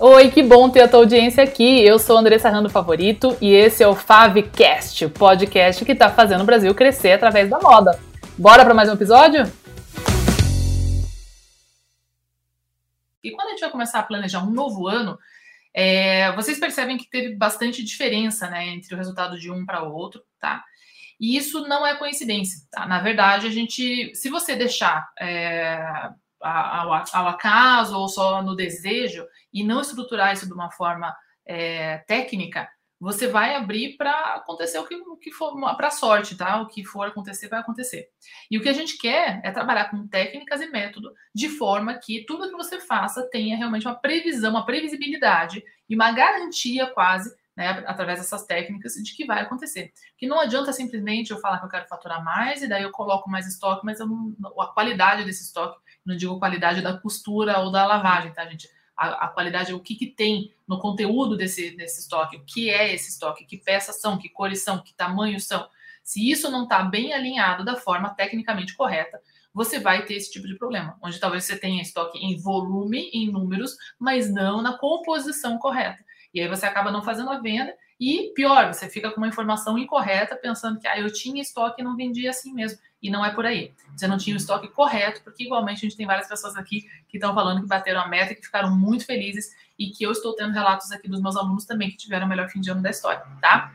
Oi, que bom ter a tua audiência aqui. Eu sou Andressa Rando Favorito e esse é o Favcast, o podcast que está fazendo o Brasil crescer através da moda. Bora para mais um episódio? E quando a gente vai começar a planejar um novo ano, é, vocês percebem que teve bastante diferença né, entre o resultado de um para o outro, tá? E isso não é coincidência, tá? Na verdade, a gente, se você deixar é, ao, ao acaso ou só no desejo e não estruturar isso de uma forma é, técnica, você vai abrir para acontecer o que, o que for, para sorte, tá? O que for acontecer, vai acontecer. E o que a gente quer é trabalhar com técnicas e método de forma que tudo que você faça tenha realmente uma previsão, uma previsibilidade e uma garantia quase né, através dessas técnicas de que vai acontecer. Que não adianta simplesmente eu falar que eu quero faturar mais e daí eu coloco mais estoque, mas não, a qualidade desse estoque não digo qualidade da costura ou da lavagem, tá, gente? A, a qualidade, o que, que tem no conteúdo desse, desse estoque, o que é esse estoque, que peças são, que cores são, que tamanhos são. Se isso não está bem alinhado da forma tecnicamente correta, você vai ter esse tipo de problema, onde talvez você tenha estoque em volume, em números, mas não na composição correta. E aí você acaba não fazendo a venda e pior, você fica com uma informação incorreta pensando que ah, eu tinha estoque e não vendia assim mesmo. E não é por aí. Você não tinha o estoque correto, porque igualmente a gente tem várias pessoas aqui que estão falando que bateram a meta que ficaram muito felizes e que eu estou tendo relatos aqui dos meus alunos também que tiveram o melhor fim de ano da história, tá?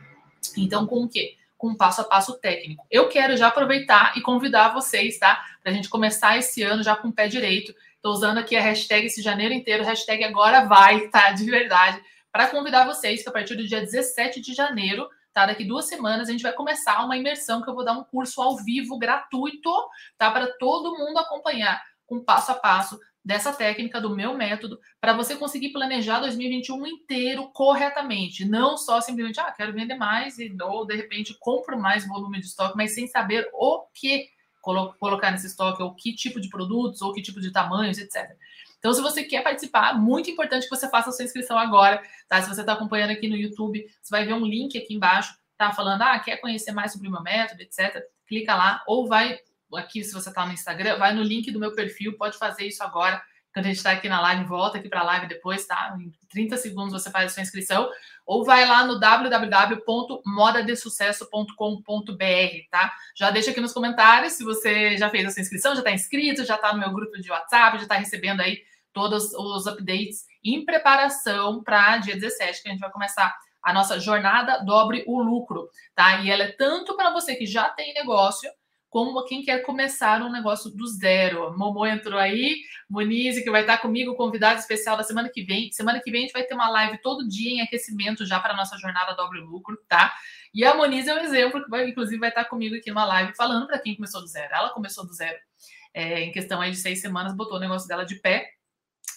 Então, com o quê? Com um passo a passo técnico. Eu quero já aproveitar e convidar vocês, tá? Para a gente começar esse ano já com o pé direito. Estou usando aqui a hashtag esse janeiro inteiro, hashtag agora vai, tá? De verdade para convidar vocês que a partir do dia 17 de janeiro, tá? Daqui duas semanas, a gente vai começar uma imersão que eu vou dar um curso ao vivo, gratuito, tá? Para todo mundo acompanhar com passo a passo dessa técnica, do meu método, para você conseguir planejar 2021 inteiro corretamente. Não só simplesmente, ah, quero vender mais, e, ou de repente compro mais volume de estoque, mas sem saber o que colocar nesse estoque, ou que tipo de produtos, ou que tipo de tamanhos, etc. Então, se você quer participar, muito importante que você faça a sua inscrição agora, tá? Se você está acompanhando aqui no YouTube, você vai ver um link aqui embaixo, tá? Falando, ah, quer conhecer mais sobre o meu método, etc. Clica lá, ou vai aqui, se você está no Instagram, vai no link do meu perfil, pode fazer isso agora. Quando a gente está aqui na live, volta aqui para a live depois, tá? Em 30 segundos você faz a sua inscrição. Ou vai lá no www.modadesucesso.com.br, tá? Já deixa aqui nos comentários se você já fez a sua inscrição, já está inscrito, já está no meu grupo de WhatsApp, já está recebendo aí todos os updates em preparação para dia 17, que a gente vai começar a nossa jornada Dobre o Lucro, tá? E ela é tanto para você que já tem negócio, como quem quer começar um negócio do zero. Momo entrou aí, Monize, que vai estar comigo, convidado especial da semana que vem. Semana que vem a gente vai ter uma live todo dia em aquecimento já para a nossa jornada Dobre o Lucro, tá? E a Monize é um exemplo que vai, inclusive vai estar comigo aqui numa live falando para quem começou do zero. Ela começou do zero. É, em questão aí de seis semanas, botou o negócio dela de pé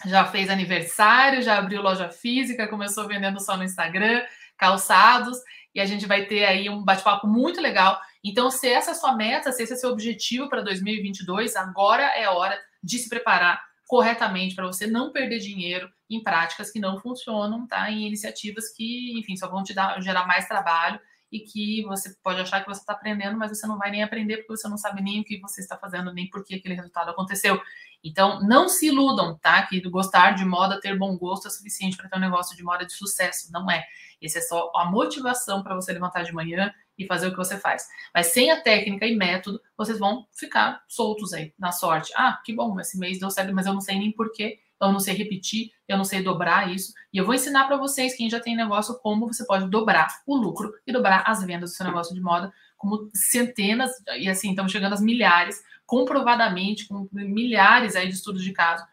já fez aniversário, já abriu loja física, começou vendendo só no Instagram, calçados, e a gente vai ter aí um bate-papo muito legal. Então, se essa é a sua meta, se esse é seu objetivo para 2022, agora é hora de se preparar corretamente para você não perder dinheiro em práticas que não funcionam, tá? Em iniciativas que, enfim, só vão te dar, gerar mais trabalho e que você pode achar que você está aprendendo, mas você não vai nem aprender porque você não sabe nem o que você está fazendo, nem por que aquele resultado aconteceu. Então, não se iludam, tá? Que gostar de moda, ter bom gosto é suficiente para ter um negócio de moda de sucesso. Não é. Esse é só a motivação para você levantar de manhã e fazer o que você faz. Mas sem a técnica e método, vocês vão ficar soltos aí, na sorte. Ah, que bom, esse mês deu certo, mas eu não sei nem porquê, eu não sei repetir, eu não sei dobrar isso. E eu vou ensinar para vocês, quem já tem negócio, como você pode dobrar o lucro e dobrar as vendas do seu negócio de moda, como centenas, e assim, estamos chegando às milhares, comprovadamente, com milhares aí de estudos de caso,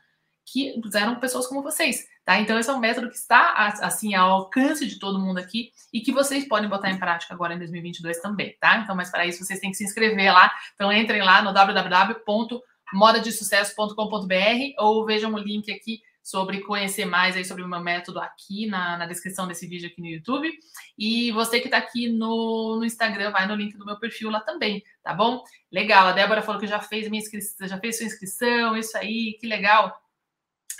que eram pessoas como vocês, tá? Então, esse é um método que está, assim, ao alcance de todo mundo aqui e que vocês podem botar em prática agora em 2022 também, tá? Então, mas para isso, vocês têm que se inscrever lá. Então, entrem lá no www.modadesucesso.com.br ou vejam o link aqui sobre conhecer mais aí sobre o meu método aqui na, na descrição desse vídeo aqui no YouTube. E você que está aqui no, no, Instagram, vai no link do meu perfil lá também, tá bom? Legal, a Débora falou que já fez minha inscrição, já fez sua inscrição, isso aí, que legal.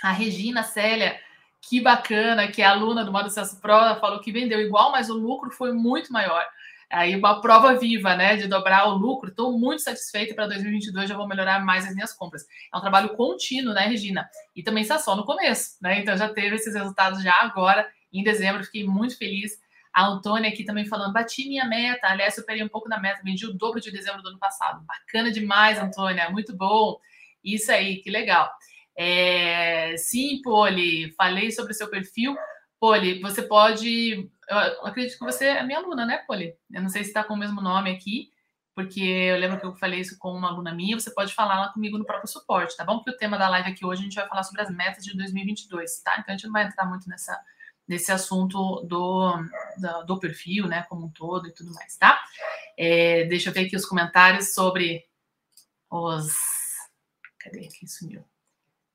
A Regina Célia, que bacana, que é aluna do Modo Sucesso Pro, falou que vendeu igual, mas o lucro foi muito maior. Aí uma prova viva, né, de dobrar o lucro. Estou muito satisfeita para 2022, já vou melhorar mais as minhas compras. É um trabalho contínuo, né, Regina? E também está só no começo, né? Então já teve esses resultados já agora em dezembro, fiquei muito feliz. A Antônia aqui também falando, bati minha meta, aliás, superei um pouco da meta, vendi o dobro de dezembro do ano passado. Bacana demais, Antônia, muito bom. Isso aí, que legal. É, sim, Poli, falei sobre o seu perfil. Poli, você pode. Eu acredito que você é minha aluna, né, Poli? Eu não sei se está com o mesmo nome aqui, porque eu lembro que eu falei isso com uma aluna minha. Você pode falar lá comigo no próprio suporte, tá bom? Porque o tema da live aqui hoje a gente vai falar sobre as metas de 2022, tá? Então a gente não vai entrar muito nessa, nesse assunto do, do, do perfil, né, como um todo e tudo mais, tá? É, deixa eu ver aqui os comentários sobre os. Cadê aqui? Sumiu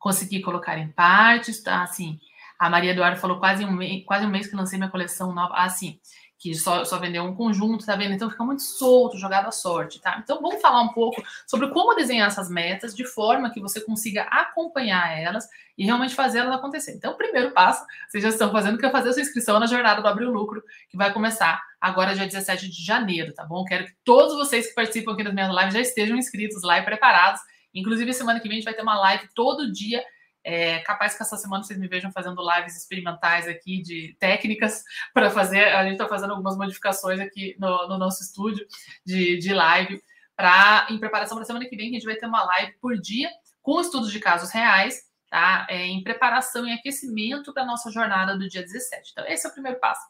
consegui colocar em partes, tá? Assim, a Maria Eduardo falou quase um mês, quase um mês que lancei minha coleção nova. Assim, que só, só vendeu um conjunto, tá vendo? Então fica muito solto, jogado à sorte, tá? Então vamos falar um pouco sobre como desenhar essas metas de forma que você consiga acompanhar elas e realmente fazer elas acontecer. Então, o primeiro passo, vocês já estão fazendo, que é fazer a sua inscrição na jornada do Abrir o Lucro, que vai começar agora dia 17 de janeiro, tá bom? Quero que todos vocês que participam aqui das minhas lives já estejam inscritos lá e preparados Inclusive, semana que vem a gente vai ter uma live todo dia. É, capaz que essa semana vocês me vejam fazendo lives experimentais aqui de técnicas para fazer. A gente está fazendo algumas modificações aqui no, no nosso estúdio de, de live. Pra, em preparação para a semana que vem, a gente vai ter uma live por dia com estudos de casos reais, tá? É, em preparação e aquecimento para a nossa jornada do dia 17. Então, esse é o primeiro passo.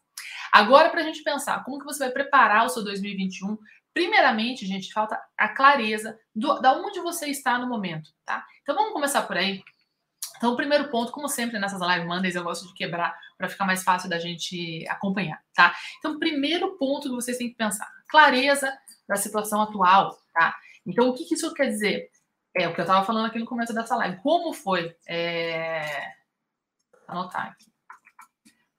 Agora, para a gente pensar como que você vai preparar o seu 2021 Primeiramente, gente, falta a clareza do, da onde você está no momento, tá? Então vamos começar por aí. Então, o primeiro ponto, como sempre nessas live Mondays, eu gosto de quebrar para ficar mais fácil da gente acompanhar, tá? Então, primeiro ponto que vocês têm que pensar: clareza da situação atual, tá? Então, o que, que isso quer dizer? É o que eu estava falando aqui no começo dessa live. Como foi? É... Anotar aqui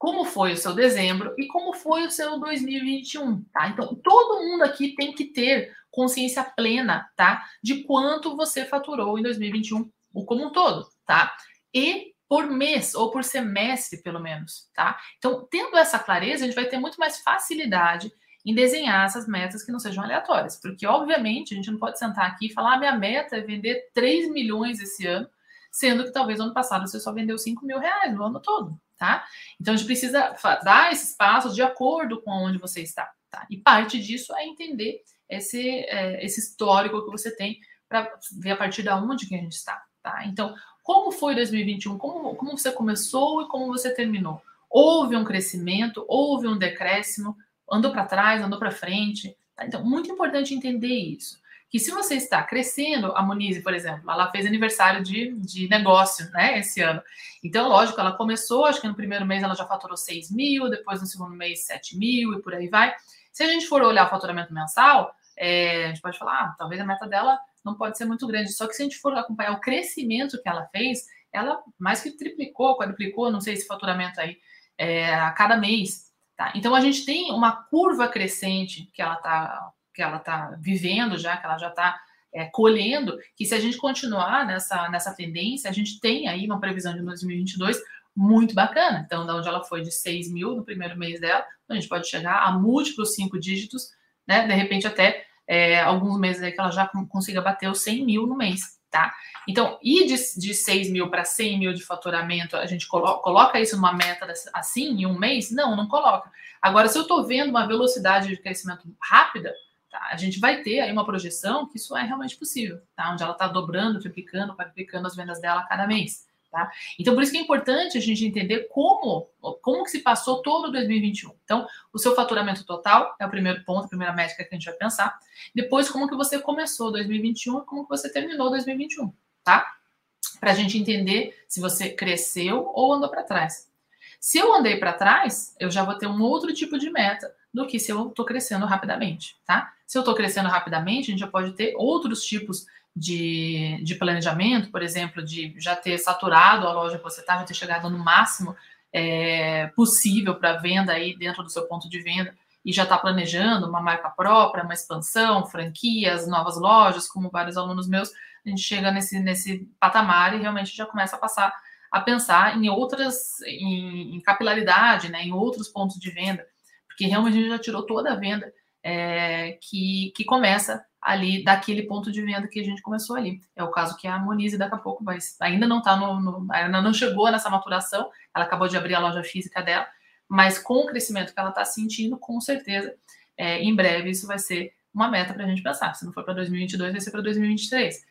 como foi o seu dezembro e como foi o seu 2021, tá? Então, todo mundo aqui tem que ter consciência plena, tá? De quanto você faturou em 2021, o como um todo, tá? E por mês ou por semestre, pelo menos, tá? Então, tendo essa clareza, a gente vai ter muito mais facilidade em desenhar essas metas que não sejam aleatórias, porque obviamente a gente não pode sentar aqui e falar: ah, minha meta é vender 3 milhões esse ano, sendo que talvez no ano passado você só vendeu 5 mil reais no ano todo, tá? Então a gente precisa dar esses passos de acordo com onde você está, tá? E parte disso é entender esse, é, esse histórico que você tem para ver a partir de onde que a gente está, tá? Então, como foi 2021? Como, como você começou e como você terminou? Houve um crescimento, houve um decréscimo, andou para trás, andou para frente, tá? Então, muito importante entender isso que se você está crescendo, a Monize, por exemplo, ela fez aniversário de, de negócio, né, esse ano. Então, lógico, ela começou, acho que no primeiro mês ela já faturou 6 mil, depois no segundo mês 7 mil e por aí vai. Se a gente for olhar o faturamento mensal, é, a gente pode falar, ah, talvez a meta dela não pode ser muito grande. Só que se a gente for acompanhar o crescimento que ela fez, ela mais que triplicou, quadruplicou, não sei esse faturamento aí, é, a cada mês. Tá? Então a gente tem uma curva crescente que ela está que ela está vivendo já, que ela já está é, colhendo, que se a gente continuar nessa, nessa tendência, a gente tem aí uma previsão de 2022 muito bacana. Então, da onde ela foi de 6 mil no primeiro mês dela, a gente pode chegar a múltiplos cinco dígitos, né? De repente, até é, alguns meses aí que ela já consiga bater os 100 mil no mês, tá? Então, ir de, de 6 mil para 100 mil de faturamento, a gente colo coloca isso numa meta assim, em um mês? Não, não coloca. Agora, se eu estou vendo uma velocidade de crescimento rápida, Tá? A gente vai ter aí uma projeção que isso é realmente possível, tá? onde ela está dobrando, triplicando, quadruplicando as vendas dela a cada mês. Tá? Então, por isso que é importante a gente entender como, como que se passou todo 2021. Então, o seu faturamento total é o primeiro ponto, a primeira métrica que a gente vai pensar. Depois, como que você começou 2021 e como que você terminou 2021, tá? Para a gente entender se você cresceu ou andou para trás. Se eu andei para trás, eu já vou ter um outro tipo de meta do que se eu estou crescendo rapidamente, tá? Se eu estou crescendo rapidamente, a gente já pode ter outros tipos de, de planejamento, por exemplo, de já ter saturado a loja que você está, já ter chegado no máximo é, possível para venda aí dentro do seu ponto de venda e já está planejando uma marca própria, uma expansão, franquias, novas lojas, como vários alunos meus, a gente chega nesse, nesse patamar e realmente já começa a passar a pensar em outras, em, em capilaridade, né, em outros pontos de venda, porque realmente a gente já tirou toda a venda é, que, que começa ali daquele ponto de venda que a gente começou ali. É o caso que a Monize daqui a pouco vai, ainda não está no, no, ainda não chegou nessa maturação, ela acabou de abrir a loja física dela, mas com o crescimento que ela está sentindo, com certeza, é, em breve isso vai ser uma meta para a gente pensar. Se não for para 2022, vai ser para 2023.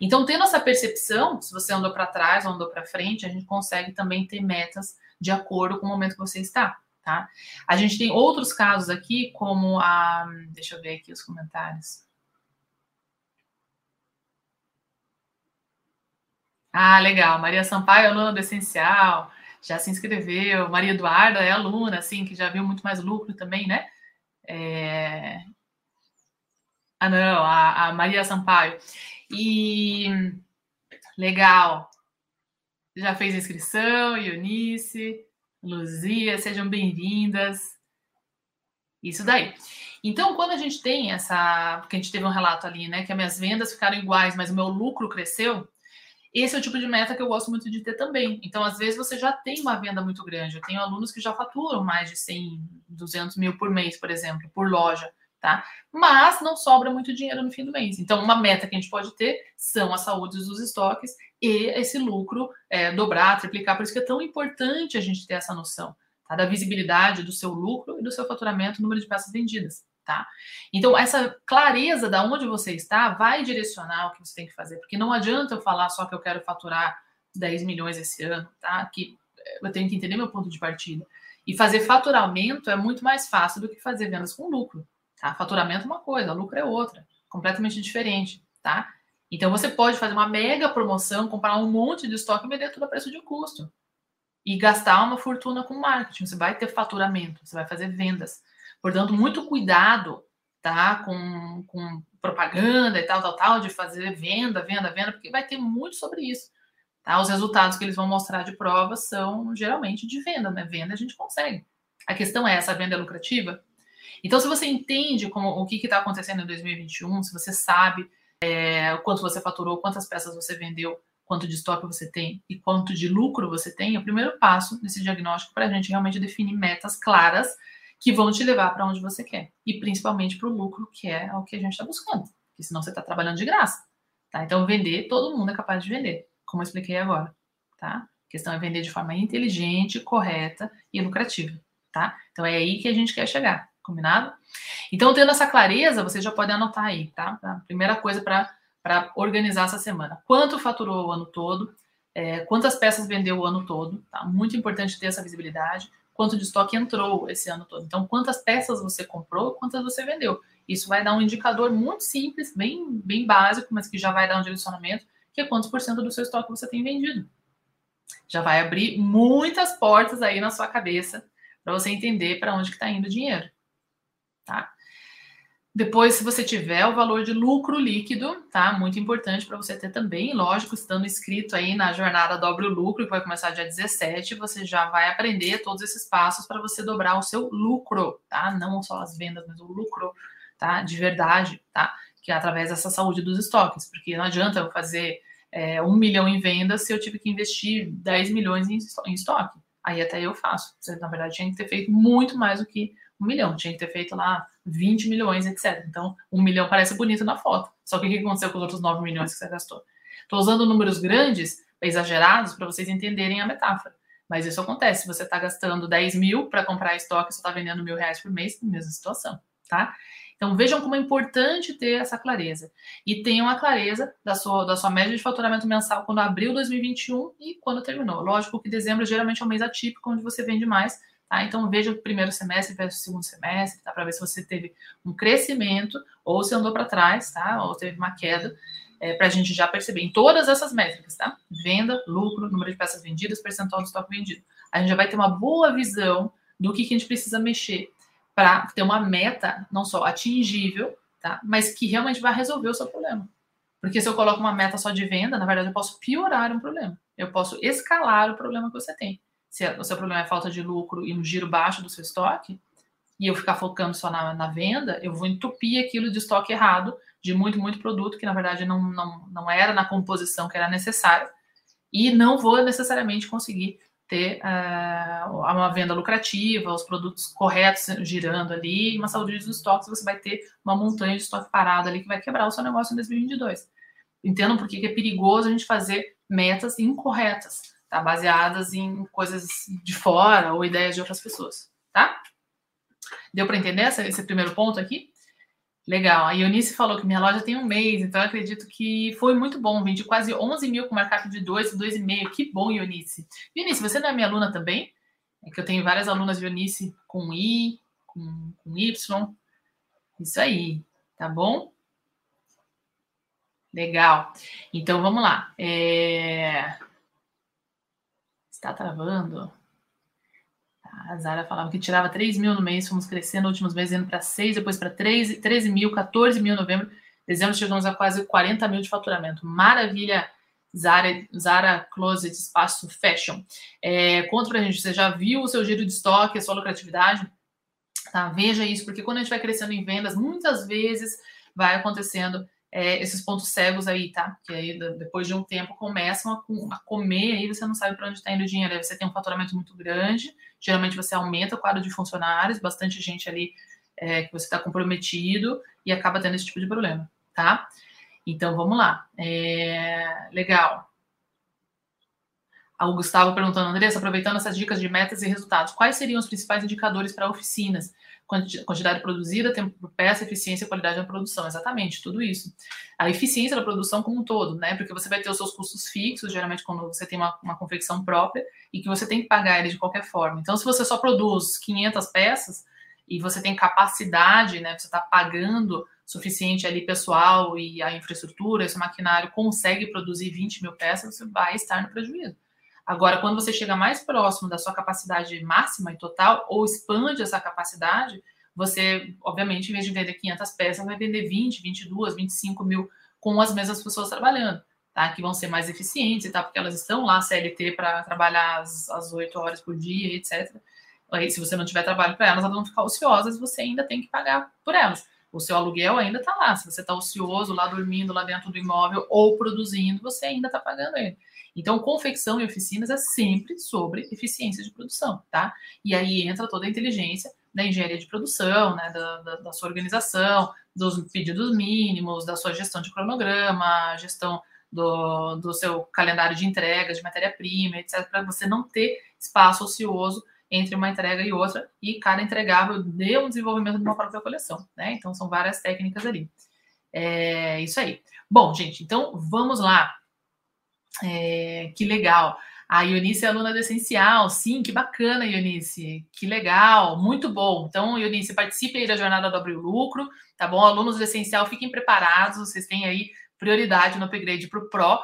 Então, tendo essa percepção, se você andou para trás ou andou para frente, a gente consegue também ter metas de acordo com o momento que você está. Tá? A gente tem outros casos aqui, como a. Deixa eu ver aqui os comentários. Ah, legal. Maria Sampaio, aluna do Essencial, já se inscreveu. Maria Eduarda é aluna, assim, que já viu muito mais lucro também, né? É... Ah, não, a, a Maria Sampaio. E legal. Já fez inscrição, Eunice, Luzia, sejam bem-vindas. Isso daí. Então, quando a gente tem essa. Porque a gente teve um relato ali, né? Que as minhas vendas ficaram iguais, mas o meu lucro cresceu. Esse é o tipo de meta que eu gosto muito de ter também. Então, às vezes, você já tem uma venda muito grande. Eu tenho alunos que já faturam mais de 100, 200 mil por mês, por exemplo, por loja tá? Mas não sobra muito dinheiro no fim do mês. Então, uma meta que a gente pode ter são as saúdes dos estoques e esse lucro é, dobrar, triplicar. Por isso que é tão importante a gente ter essa noção tá? da visibilidade do seu lucro e do seu faturamento, número de peças vendidas. Tá? Então, essa clareza da onde você está vai direcionar o que você tem que fazer, porque não adianta eu falar só que eu quero faturar 10 milhões esse ano, tá? Que eu tenho que entender meu ponto de partida. E fazer faturamento é muito mais fácil do que fazer vendas com lucro. Tá? Faturamento é uma coisa, lucro é outra, completamente diferente, tá? Então você pode fazer uma mega promoção, comprar um monte de estoque e vender tudo a preço de custo. E gastar uma fortuna com marketing. Você vai ter faturamento, você vai fazer vendas. Portanto, muito cuidado, tá? Com, com propaganda e tal, tal, tal, de fazer venda, venda, venda, porque vai ter muito sobre isso. Tá? Os resultados que eles vão mostrar de prova são geralmente de venda, né? Venda a gente consegue. A questão é, essa venda é lucrativa? Então, se você entende como, o que está acontecendo em 2021, se você sabe é, quanto você faturou, quantas peças você vendeu, quanto de estoque você tem e quanto de lucro você tem, é o primeiro passo nesse diagnóstico para a gente realmente definir metas claras que vão te levar para onde você quer. E principalmente para o lucro, que é o que a gente está buscando. Porque senão você está trabalhando de graça. Tá? Então, vender, todo mundo é capaz de vender, como eu expliquei agora. Tá? A questão é vender de forma inteligente, correta e lucrativa. Tá? Então, é aí que a gente quer chegar. Combinado? Então, tendo essa clareza, você já pode anotar aí, tá? A primeira coisa para organizar essa semana. Quanto faturou o ano todo? É, quantas peças vendeu o ano todo? Tá? Muito importante ter essa visibilidade. Quanto de estoque entrou esse ano todo? Então, quantas peças você comprou, quantas você vendeu? Isso vai dar um indicador muito simples, bem, bem básico, mas que já vai dar um direcionamento, que é quantos por cento do seu estoque você tem vendido. Já vai abrir muitas portas aí na sua cabeça para você entender para onde que está indo o dinheiro tá? Depois, se você tiver o valor de lucro líquido, tá? Muito importante para você ter também, lógico, estando inscrito aí na jornada Dobre o Lucro, que vai começar dia 17, você já vai aprender todos esses passos para você dobrar o seu lucro, tá? Não só as vendas, mas o lucro, tá? De verdade, tá? Que é através dessa saúde dos estoques, porque não adianta eu fazer é, um milhão em vendas se eu tive que investir 10 milhões em, estoque. Aí até eu faço. Você, na verdade, tinha que ter feito muito mais do que um milhão. Tinha que ter feito lá 20 milhões, etc. Então, um milhão parece bonito na foto. Só que o que aconteceu com os outros 9 milhões que você gastou? Estou usando números grandes, exagerados, para vocês entenderem a metáfora. Mas isso acontece. Se você está gastando 10 mil para comprar estoque, você está vendendo mil reais por mês, mesma situação, tá? Então vejam como é importante ter essa clareza. E tenham a clareza da sua, da sua média de faturamento mensal quando abriu 2021 e quando terminou. Lógico que dezembro geralmente é um mês atípico, onde você vende mais, Tá? Então, veja o primeiro semestre versus o segundo semestre, tá? para ver se você teve um crescimento ou se andou para trás, tá? ou teve uma queda, é, para a gente já perceber em todas essas métricas, tá? Venda, lucro, número de peças vendidas, percentual do estoque vendido. A gente já vai ter uma boa visão do que, que a gente precisa mexer para ter uma meta não só atingível, tá? mas que realmente vai resolver o seu problema. Porque se eu coloco uma meta só de venda, na verdade eu posso piorar um problema. Eu posso escalar o problema que você tem se o seu problema é falta de lucro e um giro baixo do seu estoque, e eu ficar focando só na, na venda, eu vou entupir aquilo de estoque errado, de muito, muito produto que na verdade não, não, não era na composição que era necessário, e não vou necessariamente conseguir ter uh, uma venda lucrativa, os produtos corretos girando ali, uma saúde dos estoques, você vai ter uma montanha de estoque parado ali que vai quebrar o seu negócio em 2022. Entendam por que é perigoso a gente fazer metas incorretas, tá? Baseadas em coisas de fora ou ideias de outras pessoas, tá? Deu para entender esse, primeiro ponto aqui? Legal. A Eunice falou que minha loja tem um mês, então eu acredito que foi muito bom. Vendi quase 11 mil com markup de 2, 2,5. Que bom, Eunice. Eunice, você não é minha aluna também? É que eu tenho várias alunas de Eunice com I, com, com Y. Isso aí, tá bom? Legal. Então vamos lá. É... Está travando? A Zara falava que tirava 3 mil no mês, fomos crescendo últimos meses, indo para 6, depois para 13, 13 mil, 14 mil em novembro. Dezembro chegamos a quase 40 mil de faturamento. Maravilha, Zara, Zara Closet Espaço Fashion. É, conta pra gente, você já viu o seu giro de estoque, a sua lucratividade? Tá, veja isso, porque quando a gente vai crescendo em vendas, muitas vezes vai acontecendo é, esses pontos cegos aí, tá? Que aí depois de um tempo começam a, a comer, aí você não sabe para onde está indo o dinheiro. Aí você tem um faturamento muito grande, geralmente você aumenta o quadro de funcionários, bastante gente ali é, que você está comprometido e acaba tendo esse tipo de problema, tá? Então vamos lá. É, legal. O Gustavo perguntando, Andressa, aproveitando essas dicas de metas e resultados, quais seriam os principais indicadores para oficinas? Quantidade produzida, tempo por peça, eficiência e qualidade da produção. Exatamente, tudo isso. A eficiência da produção como um todo, né? Porque você vai ter os seus custos fixos, geralmente quando você tem uma, uma confecção própria, e que você tem que pagar ele de qualquer forma. Então, se você só produz 500 peças e você tem capacidade, né? Você está pagando suficiente ali pessoal e a infraestrutura, esse maquinário consegue produzir 20 mil peças, você vai estar no prejuízo. Agora, quando você chega mais próximo da sua capacidade máxima e total, ou expande essa capacidade, você, obviamente, em vez de vender 500 peças, vai vender 20, 22, 25 mil com as mesmas pessoas trabalhando, tá? Que vão ser mais eficientes, tá? Porque elas estão lá CLT para trabalhar as, as 8 horas por dia, etc. Aí, se você não tiver trabalho para elas, elas vão ficar ociosas, você ainda tem que pagar por elas. O seu aluguel ainda está lá. Se você está ocioso lá dormindo lá dentro do imóvel ou produzindo, você ainda está pagando ele. Então, confecção e oficinas é sempre sobre eficiência de produção, tá? E aí entra toda a inteligência da engenharia de produção, né, da, da, da sua organização, dos pedidos mínimos, da sua gestão de cronograma, gestão do, do seu calendário de entregas de matéria-prima, etc., para você não ter espaço ocioso entre uma entrega e outra, e cada entregável dê um desenvolvimento de uma própria coleção, né? Então, são várias técnicas ali. É isso aí. Bom, gente, então vamos lá. É, que legal. A Ionice é aluna do Essencial. Sim, que bacana, Ionice. Que legal, muito bom. Então, Ionice, participe aí da jornada do Abrir o Lucro, tá bom? Alunos do Essencial, fiquem preparados. Vocês têm aí prioridade no upgrade para o Pro,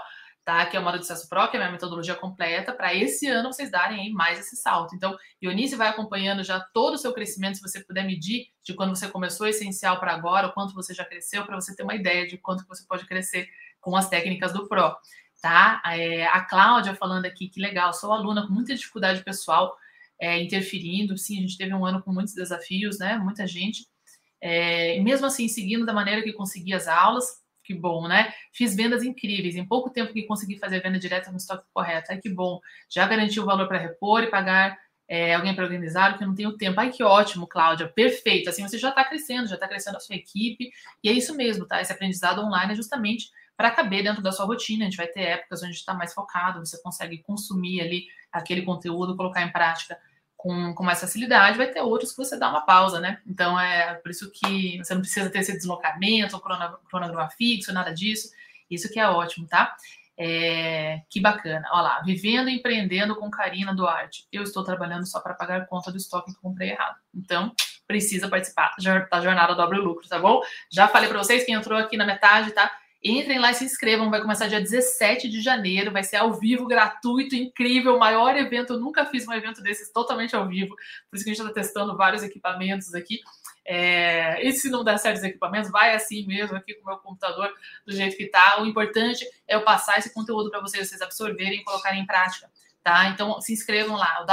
tá? Que é o modo de acesso Pro, que é a minha metodologia completa, para esse ano vocês darem aí mais esse salto. Então, Ionice vai acompanhando já todo o seu crescimento, se você puder medir de quando você começou o Essencial para agora, o quanto você já cresceu, para você ter uma ideia de quanto você pode crescer com as técnicas do Pro tá? É, a Cláudia falando aqui, que legal, sou aluna com muita dificuldade pessoal, é, interferindo, sim, a gente teve um ano com muitos desafios, né? Muita gente. É, mesmo assim, seguindo da maneira que consegui as aulas, que bom, né? Fiz vendas incríveis, em pouco tempo que consegui fazer venda direta no estoque correto. Ai, que bom. Já garanti o valor para repor e pagar é, alguém para organizar, que eu não tenho tempo. Ai, que ótimo, Cláudia, perfeito. Assim, você já está crescendo, já está crescendo a sua equipe, e é isso mesmo, tá? Esse aprendizado online é justamente para caber dentro da sua rotina. A gente vai ter épocas onde está mais focado, você consegue consumir ali aquele conteúdo, colocar em prática com, com mais facilidade. Vai ter outros que você dá uma pausa, né? Então é por isso que você não precisa ter esse deslocamento, cronograma fixo, nada disso. Isso que é ótimo, tá? É, que bacana. Olha lá, vivendo e empreendendo com Karina Duarte. Eu estou trabalhando só para pagar conta do estoque que comprei errado. Então, precisa participar da jornada Dobre Lucro, tá bom? Já falei para vocês, quem entrou aqui na metade, tá? Entrem lá e se inscrevam. Vai começar dia 17 de janeiro. Vai ser ao vivo, gratuito, incrível. Maior evento. Eu nunca fiz um evento desses totalmente ao vivo. Por isso que a gente está testando vários equipamentos aqui. É... E se não der certo os equipamentos, vai assim mesmo, aqui com o meu computador, do jeito que está. O importante é eu passar esse conteúdo para vocês, vocês absorverem e colocarem em prática. Tá? Então se inscrevam lá,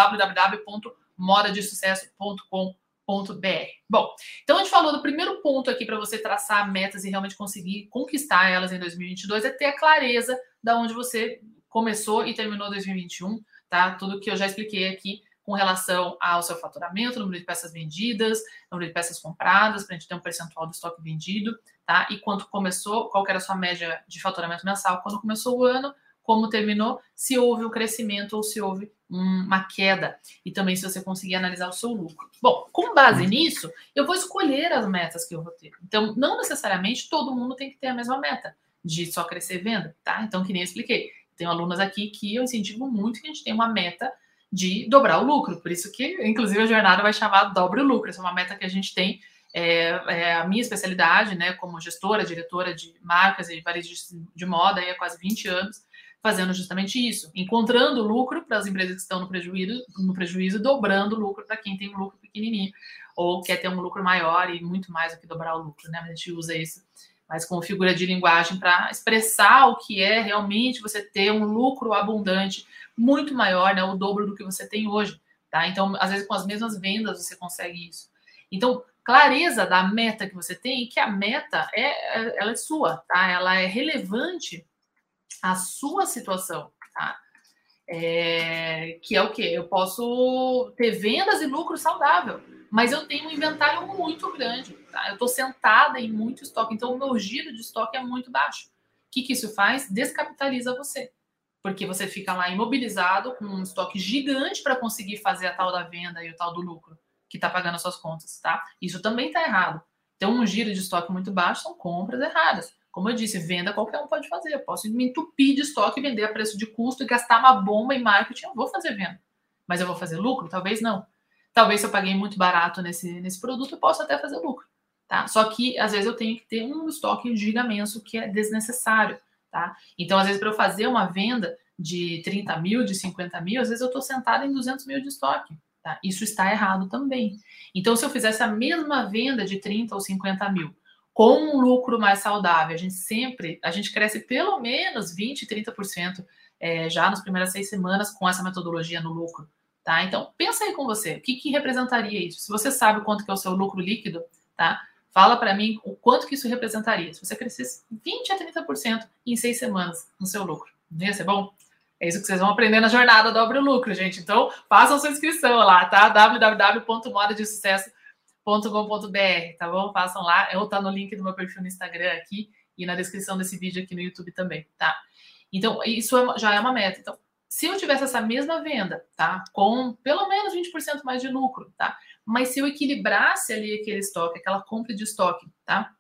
www.modadesucesso.com.br Bom, então a gente falou do primeiro ponto aqui para você traçar metas e realmente conseguir conquistar elas em 2022 é ter a clareza da onde você começou e terminou 2021, tá? Tudo que eu já expliquei aqui com relação ao seu faturamento, número de peças vendidas, número de peças compradas, para a gente ter um percentual do estoque vendido, tá? E quanto começou, qual era a sua média de faturamento mensal quando começou o ano, como terminou, se houve um crescimento ou se houve uma queda. E também se você conseguir analisar o seu lucro. Bom, com base nisso, eu vou escolher as metas que eu vou ter. Então, não necessariamente todo mundo tem que ter a mesma meta de só crescer venda, tá? Então, que nem eu expliquei. Tenho alunas aqui que eu incentivo muito que a gente tenha uma meta de dobrar o lucro. Por isso que, inclusive, a jornada vai chamar Dobre o Lucro. Essa é uma meta que a gente tem, é, é a minha especialidade, né, como gestora, diretora de marcas e varejista de moda aí há quase 20 anos fazendo justamente isso, encontrando lucro para as empresas que estão no prejuízo, no prejuízo dobrando o lucro para quem tem um lucro pequenininho ou quer ter um lucro maior e muito mais do que dobrar o lucro, né? A gente usa isso mas com figura de linguagem para expressar o que é realmente você ter um lucro abundante muito maior, né, o dobro do que você tem hoje, tá? Então, às vezes com as mesmas vendas você consegue isso. Então, clareza da meta que você tem, que a meta é ela é sua, tá? Ela é relevante a sua situação, tá? É, que é o que? Eu posso ter vendas e lucro saudável, mas eu tenho um inventário muito grande, tá? Eu estou sentada em muito estoque, então o meu giro de estoque é muito baixo. O que, que isso faz? Descapitaliza você, porque você fica lá imobilizado com um estoque gigante para conseguir fazer a tal da venda e o tal do lucro que está pagando as suas contas, tá? Isso também está errado. Então, um giro de estoque muito baixo são compras erradas. Como eu disse, venda qualquer um pode fazer. Eu posso me entupir de estoque, vender a preço de custo e gastar uma bomba em marketing. Eu vou fazer venda. Mas eu vou fazer lucro? Talvez não. Talvez se eu paguei muito barato nesse, nesse produto, eu possa até fazer lucro. Tá? Só que às vezes eu tenho que ter um estoque gigamenso que é desnecessário. Tá? Então, às vezes, para eu fazer uma venda de 30 mil, de 50 mil, às vezes eu estou sentada em 200 mil de estoque. Tá? Isso está errado também. Então, se eu fizesse a mesma venda de 30 ou 50 mil, com um lucro mais saudável. A gente sempre, a gente cresce pelo menos 20, 30% é, já nas primeiras seis semanas com essa metodologia no lucro. Tá? Então, pensa aí com você, o que, que representaria isso? Se você sabe quanto que é o seu lucro líquido, tá? Fala para mim o quanto que isso representaria. Se você crescesse 20 a 30% em seis semanas no seu lucro. Não ia ser bom? É isso que vocês vão aprender na jornada Dobre o Lucro, gente. Então, façam sua inscrição lá, tá? www.modadesucesso.com com.br, tá bom? Façam lá, eu tá no link do meu perfil no Instagram aqui e na descrição desse vídeo aqui no YouTube também, tá? Então, isso é, já é uma meta. Então, se eu tivesse essa mesma venda, tá? Com pelo menos 20% mais de lucro, tá? Mas se eu equilibrasse ali aquele estoque, aquela compra de estoque, tá?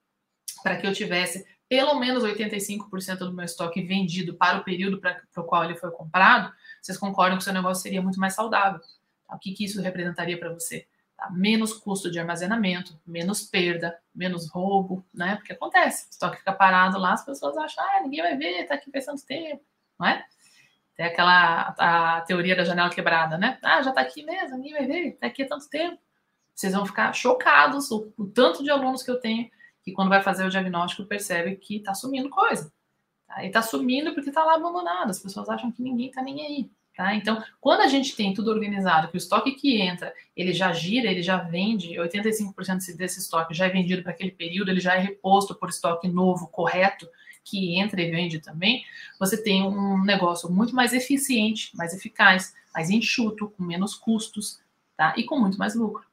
Para que eu tivesse pelo menos 85% do meu estoque vendido para o período para o qual ele foi comprado, vocês concordam que o seu negócio seria muito mais saudável. Tá? O que, que isso representaria para você? Tá? Menos custo de armazenamento, menos perda, menos roubo, né? Porque acontece, o estoque fica parado lá, as pessoas acham, ah, ninguém vai ver, tá aqui pensando tempo, não é? Tem aquela a teoria da janela quebrada, né? Ah, já tá aqui mesmo, ninguém vai ver, tá aqui há tanto tempo. Vocês vão ficar chocados o, o tanto de alunos que eu tenho que quando vai fazer o diagnóstico percebe que tá sumindo coisa. Tá? E tá sumindo porque tá lá abandonado. As pessoas acham que ninguém tá nem aí. Tá? Então, quando a gente tem tudo organizado, que o estoque que entra, ele já gira, ele já vende, 85% desse estoque já é vendido para aquele período, ele já é reposto por estoque novo, correto, que entra e vende também, você tem um negócio muito mais eficiente, mais eficaz, mais enxuto, com menos custos, tá? E com muito mais lucro.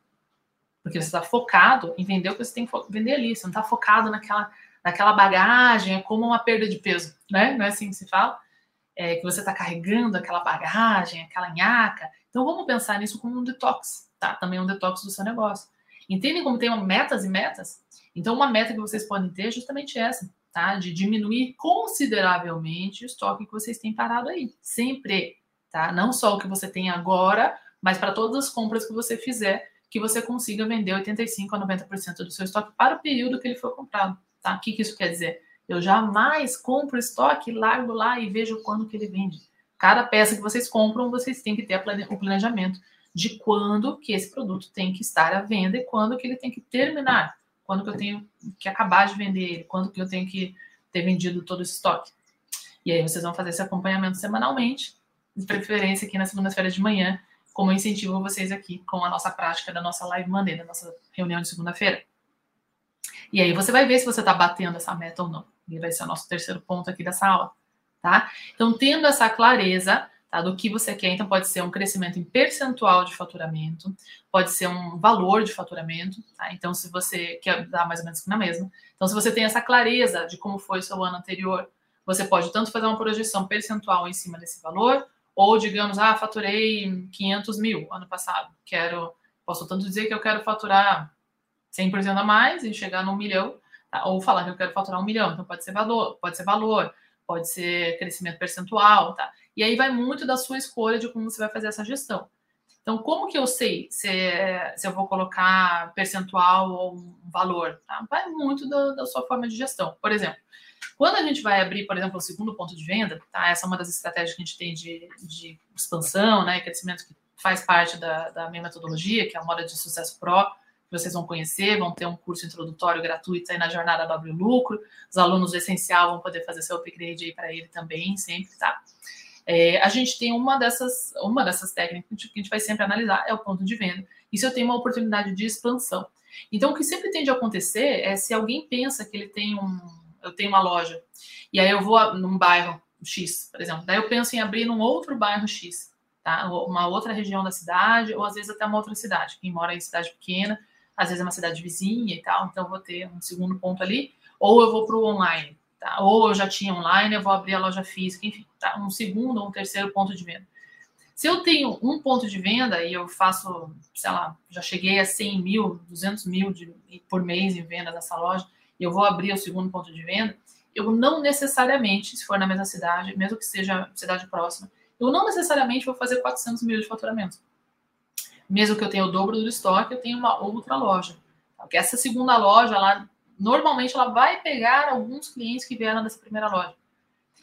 Porque você está focado em vender o que você tem que vender ali, você não está focado naquela, naquela bagagem, é como uma perda de peso, né? Não é assim que se fala? É, que você está carregando aquela bagagem, aquela nhaca. Então vamos pensar nisso como um detox, tá? Também um detox do seu negócio. Entendem como tem metas e metas? Então uma meta que vocês podem ter é justamente essa, tá? De diminuir consideravelmente o estoque que vocês têm parado aí, sempre, tá? Não só o que você tem agora, mas para todas as compras que você fizer, que você consiga vender 85 a 90% do seu estoque para o período que ele foi comprado, tá? O que, que isso quer dizer? Eu jamais compro estoque, largo lá e vejo quando que ele vende. Cada peça que vocês compram, vocês têm que ter o planejamento de quando que esse produto tem que estar à venda e quando que ele tem que terminar. Quando que eu tenho que acabar de vender ele, quando que eu tenho que ter vendido todo esse estoque. E aí vocês vão fazer esse acompanhamento semanalmente, de preferência aqui na segunda-feira de manhã, como incentivo vocês aqui com a nossa prática da nossa Live Monday, da nossa reunião de segunda-feira. E aí você vai ver se você está batendo essa meta ou não. E vai ser o nosso terceiro ponto aqui dessa aula, tá? Então, tendo essa clareza, tá? do que você quer. Então, pode ser um crescimento em percentual de faturamento, pode ser um valor de faturamento. Tá? Então, se você quer dar mais ou menos na mesma. Então, se você tem essa clareza de como foi o seu ano anterior, você pode tanto fazer uma projeção percentual em cima desse valor, ou, digamos, ah, faturei 500 mil ano passado, quero, posso tanto dizer que eu quero faturar 100% a mais e chegar num milhão? Ou falar que eu quero faturar um milhão. Então, pode ser valor, pode ser valor, pode ser crescimento percentual, tá? E aí vai muito da sua escolha de como você vai fazer essa gestão. Então, como que eu sei se, se eu vou colocar percentual ou um valor? Tá? Vai muito da, da, sua forma de gestão. Por exemplo, quando a gente vai abrir, por exemplo, o segundo ponto de venda, tá? essa é uma das estratégias que a gente tem de, de expansão, né, crescimento que faz parte da, da minha metodologia, que é a moda de sucesso pro, vocês vão conhecer, vão ter um curso introdutório gratuito aí na jornada W Lucro. Os alunos do essencial vão poder fazer seu upgrade aí para ele também, sempre, tá? É, a gente tem uma dessas, uma dessas técnicas que a gente vai sempre analisar é o ponto de venda. Se eu tenho uma oportunidade de expansão. Então, o que sempre tende a acontecer é se alguém pensa que ele tem um. Eu tenho uma loja, e aí eu vou num bairro X, por exemplo, daí eu penso em abrir num outro bairro X, tá? Uma outra região da cidade, ou às vezes até uma outra cidade. Quem mora em cidade pequena, às vezes é uma cidade vizinha e tal, então vou ter um segundo ponto ali, ou eu vou para o online. Tá? Ou eu já tinha online, eu vou abrir a loja física, enfim, tá? um segundo ou um terceiro ponto de venda. Se eu tenho um ponto de venda e eu faço, sei lá, já cheguei a 100 mil, 200 mil de, por mês em venda nessa loja, e eu vou abrir o segundo ponto de venda, eu não necessariamente, se for na mesma cidade, mesmo que seja cidade próxima, eu não necessariamente vou fazer 400 mil de faturamento. Mesmo que eu tenha o dobro do estoque, eu tenho uma outra loja. Porque essa segunda loja, lá normalmente ela vai pegar alguns clientes que vieram dessa primeira loja.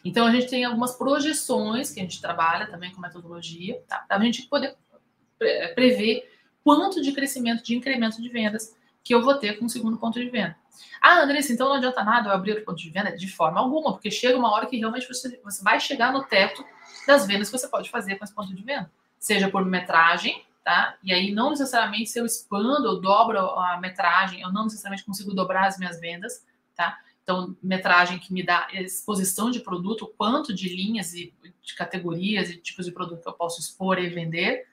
Então a gente tem algumas projeções que a gente trabalha também com metodologia, tá? para a gente poder prever quanto de crescimento, de incremento de vendas que eu vou ter com o segundo ponto de venda. Ah, Andressa, então não adianta nada eu abrir outro ponto de venda? De forma alguma, porque chega uma hora que realmente você, você vai chegar no teto das vendas que você pode fazer com esse ponto de venda. Seja por metragem, tá? E aí não necessariamente se eu expando, eu dobro a metragem, eu não necessariamente consigo dobrar as minhas vendas, tá? Então, metragem que me dá exposição de produto, quanto de linhas e de categorias e tipos de produto que eu posso expor e vender,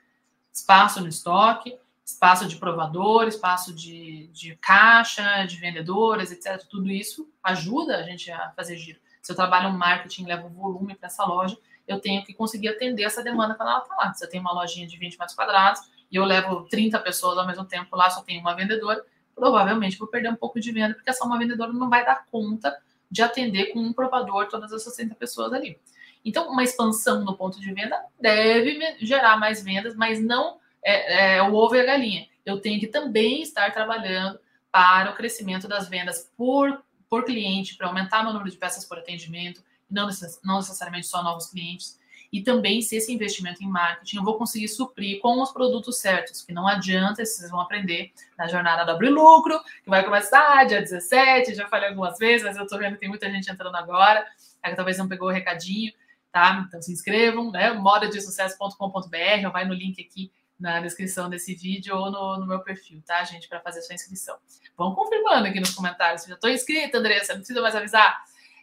espaço no estoque, espaço de provador, espaço de, de caixa, de vendedores, etc. Tudo isso ajuda a gente a fazer giro. Se eu trabalho um marketing, levo volume para essa loja, eu tenho que conseguir atender essa demanda quando ela está lá. Se eu tenho uma lojinha de 20 metros quadrados e eu levo 30 pessoas ao mesmo tempo lá, só tenho uma vendedora, provavelmente vou perder um pouco de venda, porque essa uma vendedora não vai dar conta de atender com um provador todas essas 60 pessoas ali. Então, uma expansão no ponto de venda deve gerar mais vendas, mas não é, é o ovo e a galinha. Eu tenho que também estar trabalhando para o crescimento das vendas por, por cliente, para aumentar o número de peças por atendimento, não, necess não necessariamente só novos clientes, e também se esse investimento em marketing eu vou conseguir suprir com os produtos certos, que não adianta, vocês vão aprender na jornada do Abre Lucro, que vai começar dia 17, já falei algumas vezes, mas eu tô vendo que tem muita gente entrando agora, aí talvez não pegou o recadinho, tá? Então se inscrevam, né? modadesucesso.com.br, ou vai no link aqui na descrição desse vídeo ou no, no meu perfil, tá, gente, para fazer sua inscrição. Vão confirmando aqui nos comentários. Já estou inscrita, Andressa, não precisa mais avisar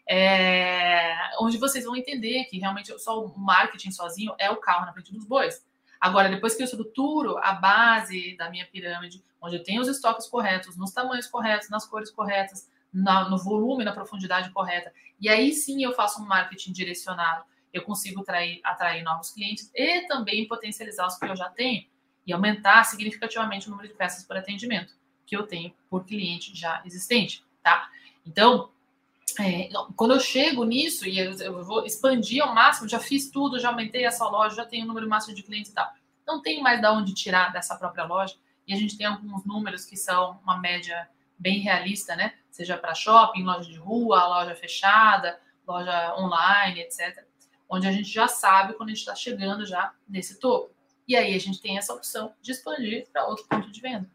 é, onde vocês vão entender que realmente só o marketing sozinho é o carro na frente dos bois. Agora, depois que eu estruturo a base da minha pirâmide, onde eu tenho os estoques corretos, nos tamanhos corretos, nas cores corretas, na, no volume, na profundidade correta, e aí sim eu faço um marketing direcionado, eu consigo atrair, atrair novos clientes e também potencializar os que eu já tenho e aumentar significativamente o número de peças por atendimento que eu tenho por cliente já existente, tá? Então, é, quando eu chego nisso e eu, eu, vou expandir ao máximo, já fiz tudo, já aumentei essa loja, já tenho o um número máximo de clientes e tal. Não tem mais da onde tirar dessa própria loja. E a gente tem alguns números que são uma média bem realista, né? Seja para shopping, loja de rua, loja fechada, loja online, etc. Onde a gente já sabe quando a gente está chegando já nesse topo. E aí a gente tem essa opção de expandir para outro ponto de venda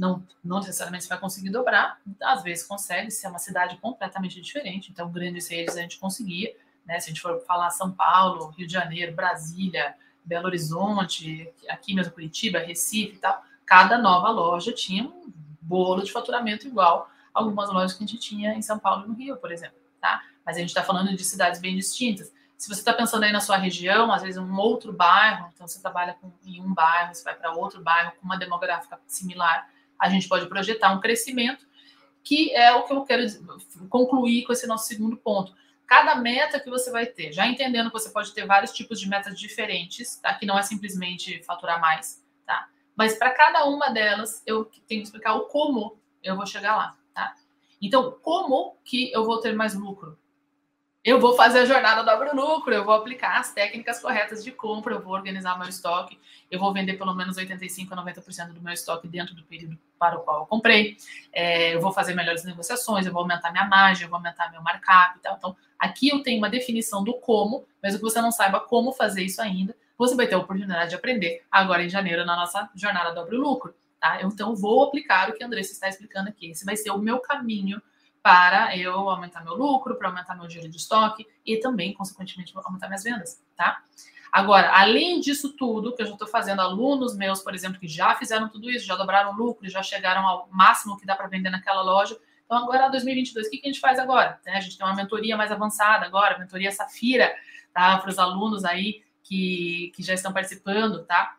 não, não necessariamente você vai conseguir dobrar, às vezes consegue, se é uma cidade completamente diferente, então grandes redes a gente conseguia, né? Se a gente for falar São Paulo, Rio de Janeiro, Brasília, Belo Horizonte, aqui mesmo Curitiba, Recife e tal, cada nova loja tinha um bolo de faturamento igual algumas lojas que a gente tinha em São Paulo e no Rio, por exemplo, tá? Mas a gente está falando de cidades bem distintas. Se você está pensando aí na sua região, às vezes um outro bairro, então você trabalha com, em um bairro, você vai para outro bairro com uma demográfica similar, a gente pode projetar um crescimento, que é o que eu quero concluir com esse nosso segundo ponto. Cada meta que você vai ter, já entendendo que você pode ter vários tipos de metas diferentes, tá? que não é simplesmente faturar mais, tá? Mas para cada uma delas, eu tenho que explicar o como eu vou chegar lá, tá? Então, como que eu vou ter mais lucro? Eu vou fazer a jornada dobro lucro, eu vou aplicar as técnicas corretas de compra, eu vou organizar meu estoque, eu vou vender pelo menos 85 a 90% do meu estoque dentro do período para o qual eu comprei, é, eu vou fazer melhores negociações, eu vou aumentar minha margem, eu vou aumentar meu markup e tal. Então, aqui eu tenho uma definição do como, mesmo que você não saiba como fazer isso ainda, você vai ter a oportunidade de aprender agora em janeiro na nossa jornada dobro lucro. Tá? Então, vou aplicar o que a Andressa está explicando aqui. Esse vai ser o meu caminho para eu aumentar meu lucro, para aumentar meu giro de estoque e também, consequentemente, aumentar minhas vendas, tá? Agora, além disso tudo, que eu já estou fazendo, alunos meus, por exemplo, que já fizeram tudo isso, já dobraram lucro, já chegaram ao máximo que dá para vender naquela loja. Então, agora, 2022, o que, que a gente faz agora? Né? A gente tem uma mentoria mais avançada agora, mentoria Safira, tá? Para os alunos aí que, que já estão participando, tá?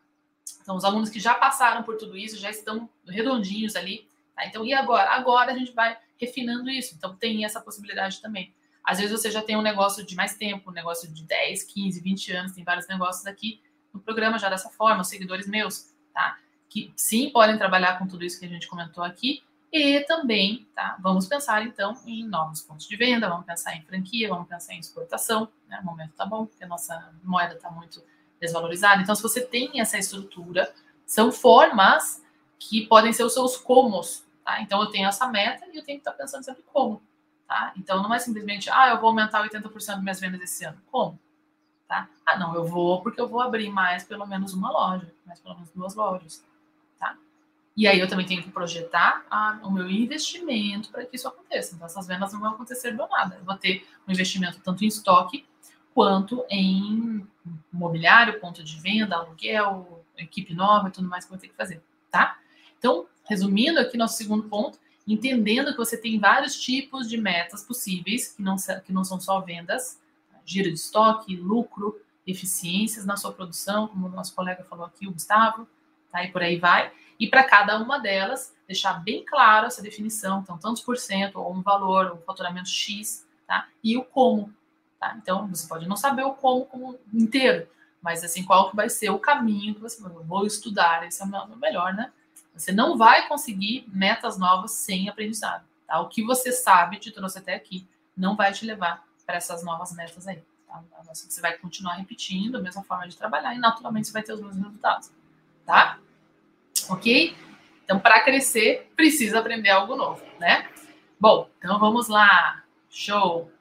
Então, os alunos que já passaram por tudo isso, já estão redondinhos ali, tá? Então, e agora? Agora a gente vai refinando isso. Então, tem essa possibilidade também. Às vezes você já tem um negócio de mais tempo, um negócio de 10, 15, 20 anos, tem vários negócios aqui no programa já dessa forma, os seguidores meus, tá? Que sim podem trabalhar com tudo isso que a gente comentou aqui. E também, tá? Vamos pensar então em novos pontos de venda, vamos pensar em franquia, vamos pensar em exportação, né? O momento tá bom, porque a nossa moeda tá muito desvalorizada. Então, se você tem essa estrutura, são formas que podem ser os seus comos Tá? Então, eu tenho essa meta e eu tenho que estar pensando sempre como. Tá? Então, não é simplesmente, ah, eu vou aumentar 80% das minhas vendas esse ano. Como? Tá? Ah, não, eu vou porque eu vou abrir mais pelo menos uma loja, mais pelo menos duas lojas. Tá? E aí eu também tenho que projetar a, o meu investimento para que isso aconteça. Então, essas vendas não vão acontecer do nada. Eu vou ter um investimento tanto em estoque quanto em mobiliário, ponto de venda, aluguel, equipe nova e tudo mais que eu vou ter que fazer. Tá? Então, resumindo aqui nosso segundo ponto, entendendo que você tem vários tipos de metas possíveis, que não, que não são só vendas, giro de estoque, lucro, eficiências na sua produção, como o nosso colega falou aqui, o Gustavo, tá? E por aí vai. E para cada uma delas, deixar bem claro essa definição, então, tantos por cento, ou um valor, um faturamento X, tá? E o como, tá? Então, você pode não saber o como, como inteiro, mas assim, qual que vai ser o caminho que você vai, vou estudar, esse é o melhor, né? Você não vai conseguir metas novas sem aprendizado. Tá? O que você sabe te trouxe até aqui não vai te levar para essas novas metas aí. Tá? Você vai continuar repetindo a mesma forma de trabalhar e naturalmente você vai ter os mesmos resultados. Tá? Ok? Então, para crescer, precisa aprender algo novo, né? Bom, então vamos lá. Show!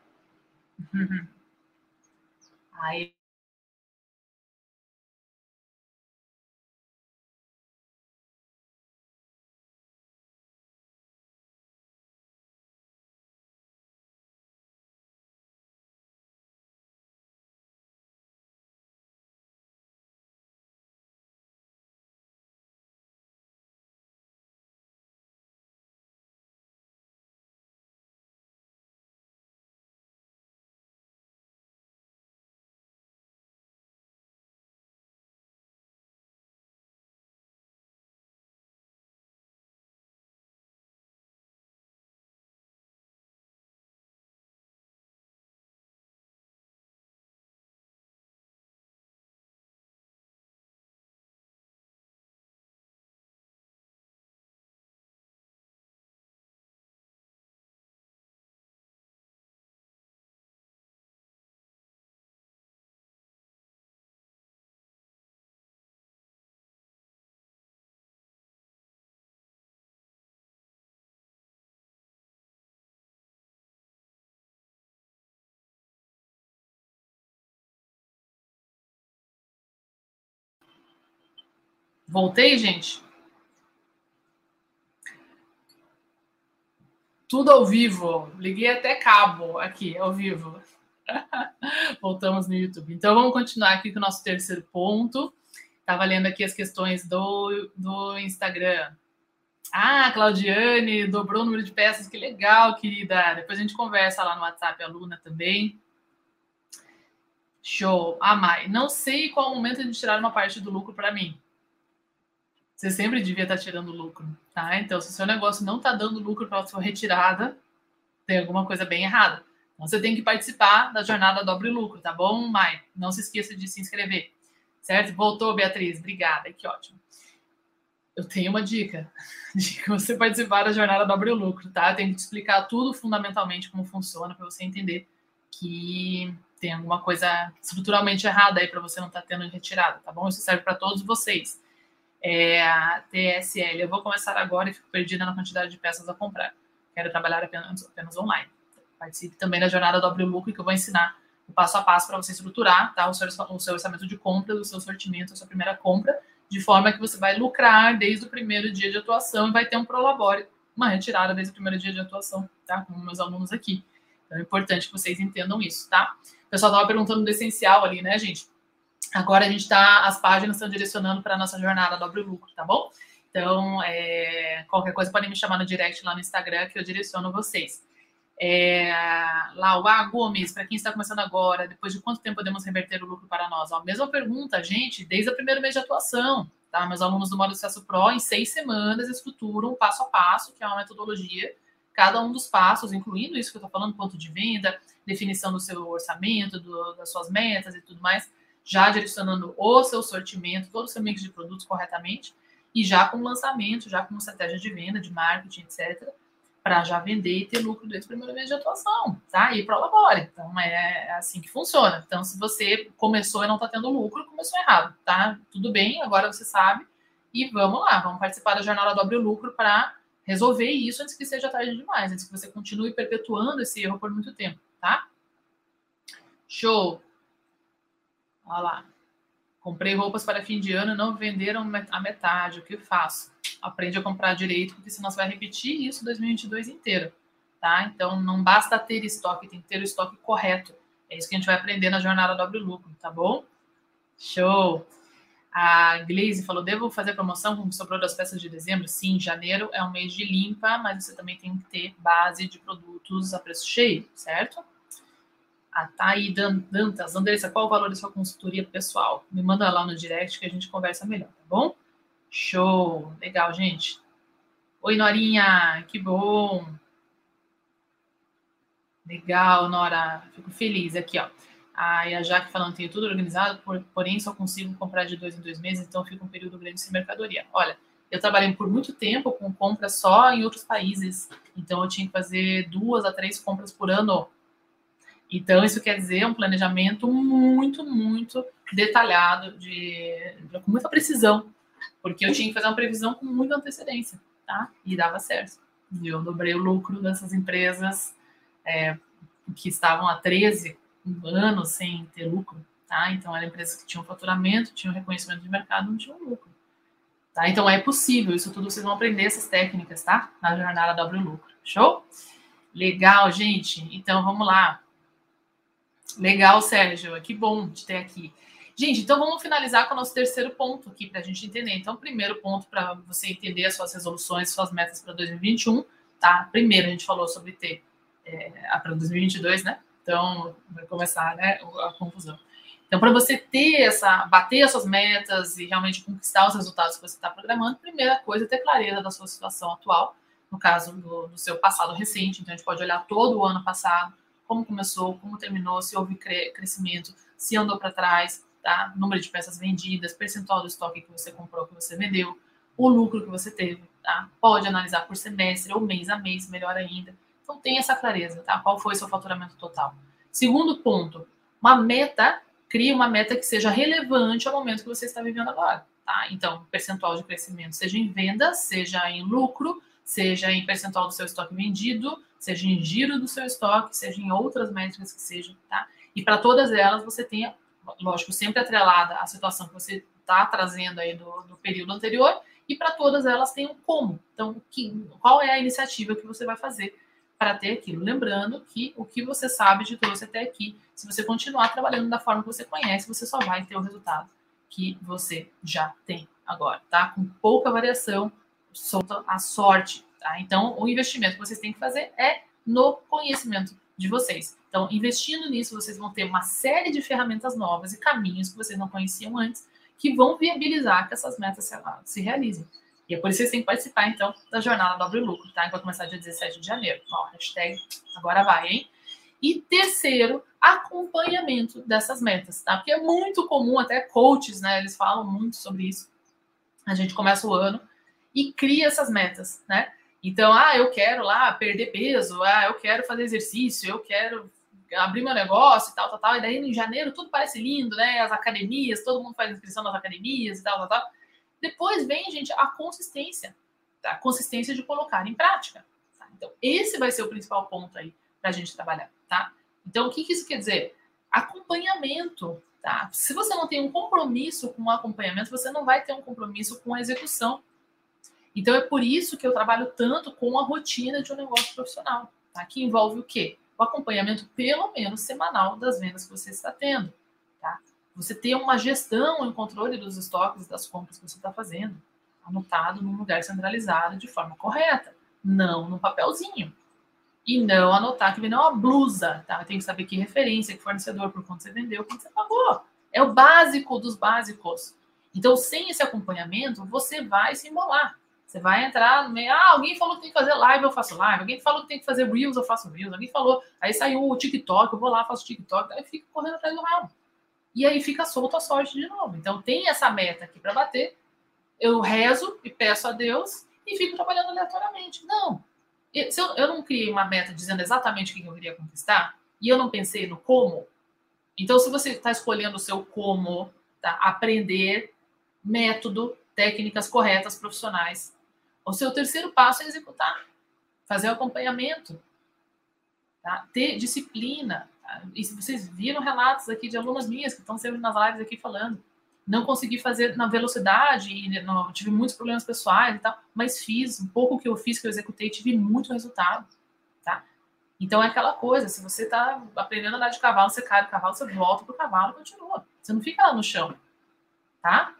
Aí. Voltei, gente? Tudo ao vivo. Liguei até cabo aqui, ao vivo. Voltamos no YouTube. Então, vamos continuar aqui com o nosso terceiro ponto. Estava lendo aqui as questões do, do Instagram. Ah, Claudiane, dobrou o número de peças, que legal, querida. Depois a gente conversa lá no WhatsApp, a Luna também. Show. A Mai, não sei qual o momento de tirar uma parte do lucro para mim. Você sempre devia estar tá tirando lucro, tá? Então, se o seu negócio não está dando lucro para a sua retirada, tem alguma coisa bem errada. Então, você tem que participar da jornada Dobre Lucro, tá bom, Mai? Não se esqueça de se inscrever, certo? Voltou, Beatriz. Obrigada, que ótimo. Eu tenho uma dica de que você participar da jornada Dobre Lucro, tá? Eu tenho que te explicar tudo fundamentalmente como funciona para você entender que tem alguma coisa estruturalmente errada aí para você não estar tá tendo retirada, tá bom? Isso serve para todos vocês. É, a TSL, eu vou começar agora e fico perdida na quantidade de peças a comprar. Quero trabalhar apenas, apenas online. Participe também da jornada Dobre Lucro, que eu vou ensinar o passo a passo para você estruturar tá, o, seu, o seu orçamento de compra, o seu sortimento, a sua primeira compra, de forma que você vai lucrar desde o primeiro dia de atuação e vai ter um prolabore, uma retirada desde o primeiro dia de atuação, tá? Como meus alunos aqui. Então é importante que vocês entendam isso, tá? O pessoal estava perguntando do essencial ali, né, gente? Agora a gente está, as páginas estão direcionando para a nossa jornada Dobre Lucro, tá bom? Então, é, qualquer coisa podem me chamar no direct lá no Instagram que eu direciono vocês. É, Gomes, para quem está começando agora, depois de quanto tempo podemos reverter o lucro para nós? Ó, mesma pergunta, gente, desde o primeiro mês de atuação. Tá? Meus alunos do Modo Sucesso Pro, em seis semanas, estruturam passo a passo, que é uma metodologia, cada um dos passos, incluindo isso que eu estou falando, ponto de venda, definição do seu orçamento, do, das suas metas e tudo mais, já direcionando o seu sortimento, todo o seu mix de produtos corretamente, e já com lançamento, já com estratégia de venda, de marketing, etc., para já vender e ter lucro desde o primeiro mês de atuação, tá? E prolabore. Então é, é assim que funciona. Então, se você começou e não está tendo lucro, começou errado, tá? Tudo bem, agora você sabe. E vamos lá, vamos participar da jornada Dobre Lucro para resolver isso antes que seja tarde demais, antes que você continue perpetuando esse erro por muito tempo, tá? Show! Olha lá. Comprei roupas para fim de ano não venderam a metade. O que faço? Aprende a comprar direito, porque senão você vai repetir isso 2022 inteiro. Tá? Então, não basta ter estoque, tem que ter o estoque correto. É isso que a gente vai aprender na jornada Dobre Lucro, tá bom? Show! A Glaze falou: devo fazer promoção como sobrou das peças de dezembro? Sim, janeiro é um mês de limpa, mas você também tem que ter base de produtos a preço cheio, certo? A Thaí Dantas, Andressa, qual o valor da sua consultoria pessoal? Me manda lá no direct que a gente conversa melhor, tá bom? Show! Legal, gente. Oi, Norinha, que bom! Legal, Nora, fico feliz aqui, ó. A, a Jaque falando, tenho tudo organizado, porém só consigo comprar de dois em dois meses, então fica um período grande sem mercadoria. Olha, eu trabalhei por muito tempo com compras só em outros países, então eu tinha que fazer duas a três compras por ano então, isso quer dizer um planejamento muito, muito detalhado, de, com muita precisão, porque eu tinha que fazer uma previsão com muita antecedência, tá? E dava certo. E eu dobrei o lucro dessas empresas é, que estavam há 13 anos sem ter lucro, tá? Então, eram empresas que tinham faturamento, tinham reconhecimento de mercado, não tinham lucro. Tá? Então, é possível, isso tudo vocês vão aprender essas técnicas, tá? Na jornada Dobre Lucro. Show? Legal, gente. Então, vamos lá. Legal, Sérgio. Que bom de ter aqui. Gente, então vamos finalizar com o nosso terceiro ponto aqui para a gente entender. Então, primeiro ponto para você entender as suas resoluções, suas metas para 2021, tá? Primeiro a gente falou sobre ter é, para 2022, né? Então vai começar, né, a confusão. Então, para você ter essa, bater as suas metas e realmente conquistar os resultados que você está programando, primeira coisa é ter clareza da sua situação atual, no caso do, do seu passado recente. Então, a gente pode olhar todo o ano passado, como começou, como terminou, se houve crescimento, se andou para trás, tá? Número de peças vendidas, percentual do estoque que você comprou, que você vendeu, o lucro que você teve, tá? Pode analisar por semestre ou mês a mês, melhor ainda. Então tem essa clareza, tá? Qual foi seu faturamento total? Segundo ponto, uma meta, cria uma meta que seja relevante ao momento que você está vivendo agora, tá? Então, percentual de crescimento, seja em venda, seja em lucro, seja em percentual do seu estoque vendido, seja em giro do seu estoque, seja em outras métricas que sejam, tá? E para todas elas você tenha, lógico, sempre atrelada à situação que você está trazendo aí do, do, período anterior, e para todas elas tem um como. Então, que, qual é a iniciativa que você vai fazer para ter aquilo? Lembrando que o que você sabe de trouxe até aqui, se você continuar trabalhando da forma que você conhece, você só vai ter o resultado que você já tem agora, tá? Com pouca variação, solta a sorte, tá? Então, o investimento que vocês têm que fazer é no conhecimento de vocês. Então, investindo nisso, vocês vão ter uma série de ferramentas novas e caminhos que vocês não conheciam antes, que vão viabilizar que essas metas se, se realizem. E é por isso que vocês têm que participar, então, da jornada Dobre Lucro, tá? Que vai começar dia 17 de janeiro. Ó, hashtag agora vai, hein? E terceiro, acompanhamento dessas metas, tá? Porque é muito comum, até coaches, né? Eles falam muito sobre isso. A gente começa o ano e cria essas metas, né? Então, ah, eu quero lá perder peso, ah, eu quero fazer exercício, eu quero abrir meu negócio e tal, tal, tal. E daí em janeiro tudo parece lindo, né? As academias, todo mundo faz inscrição nas academias e tal, tal, tal. Depois vem, gente, a consistência, tá? a consistência de colocar em prática. Tá? Então, esse vai ser o principal ponto aí para a gente trabalhar, tá? Então, o que, que isso quer dizer? Acompanhamento, tá? Se você não tem um compromisso com o acompanhamento, você não vai ter um compromisso com a execução. Então é por isso que eu trabalho tanto com a rotina de um negócio profissional, tá? que envolve o quê? O acompanhamento pelo menos semanal das vendas que você está tendo. Tá? Você ter uma gestão e controle dos estoques das compras que você está fazendo, anotado num lugar centralizado de forma correta, não no papelzinho. E não anotar que vem uma blusa, tá? Que saber que referência, que fornecedor, por quanto você vendeu, quanto você pagou. É o básico dos básicos. Então, sem esse acompanhamento, você vai se embolar. Você vai entrar no meio. Ah, alguém falou que tem que fazer live, eu faço live. Alguém falou que tem que fazer Reels, eu faço Reels. Alguém falou. Aí saiu o TikTok, eu vou lá, faço TikTok. Aí fica correndo atrás do rabo. E aí fica solto a sorte de novo. Então tem essa meta aqui para bater. Eu rezo e peço a Deus e fico trabalhando aleatoriamente. Não. Se eu, eu não criei uma meta dizendo exatamente o que eu queria conquistar e eu não pensei no como, então se você está escolhendo o seu como, tá? aprender método, técnicas corretas, profissionais, o seu terceiro passo é executar, fazer o acompanhamento, tá? ter disciplina. Tá? E se vocês viram relatos aqui de alunas minhas que estão sempre nas lives aqui falando, não consegui fazer na velocidade, e não, tive muitos problemas pessoais e tal, mas fiz, um pouco que eu fiz, que eu executei, tive muito resultado, tá? Então é aquela coisa, se você está aprendendo a andar de cavalo, você cai do cavalo, você volta pro cavalo e continua. Você não fica lá no chão, tá?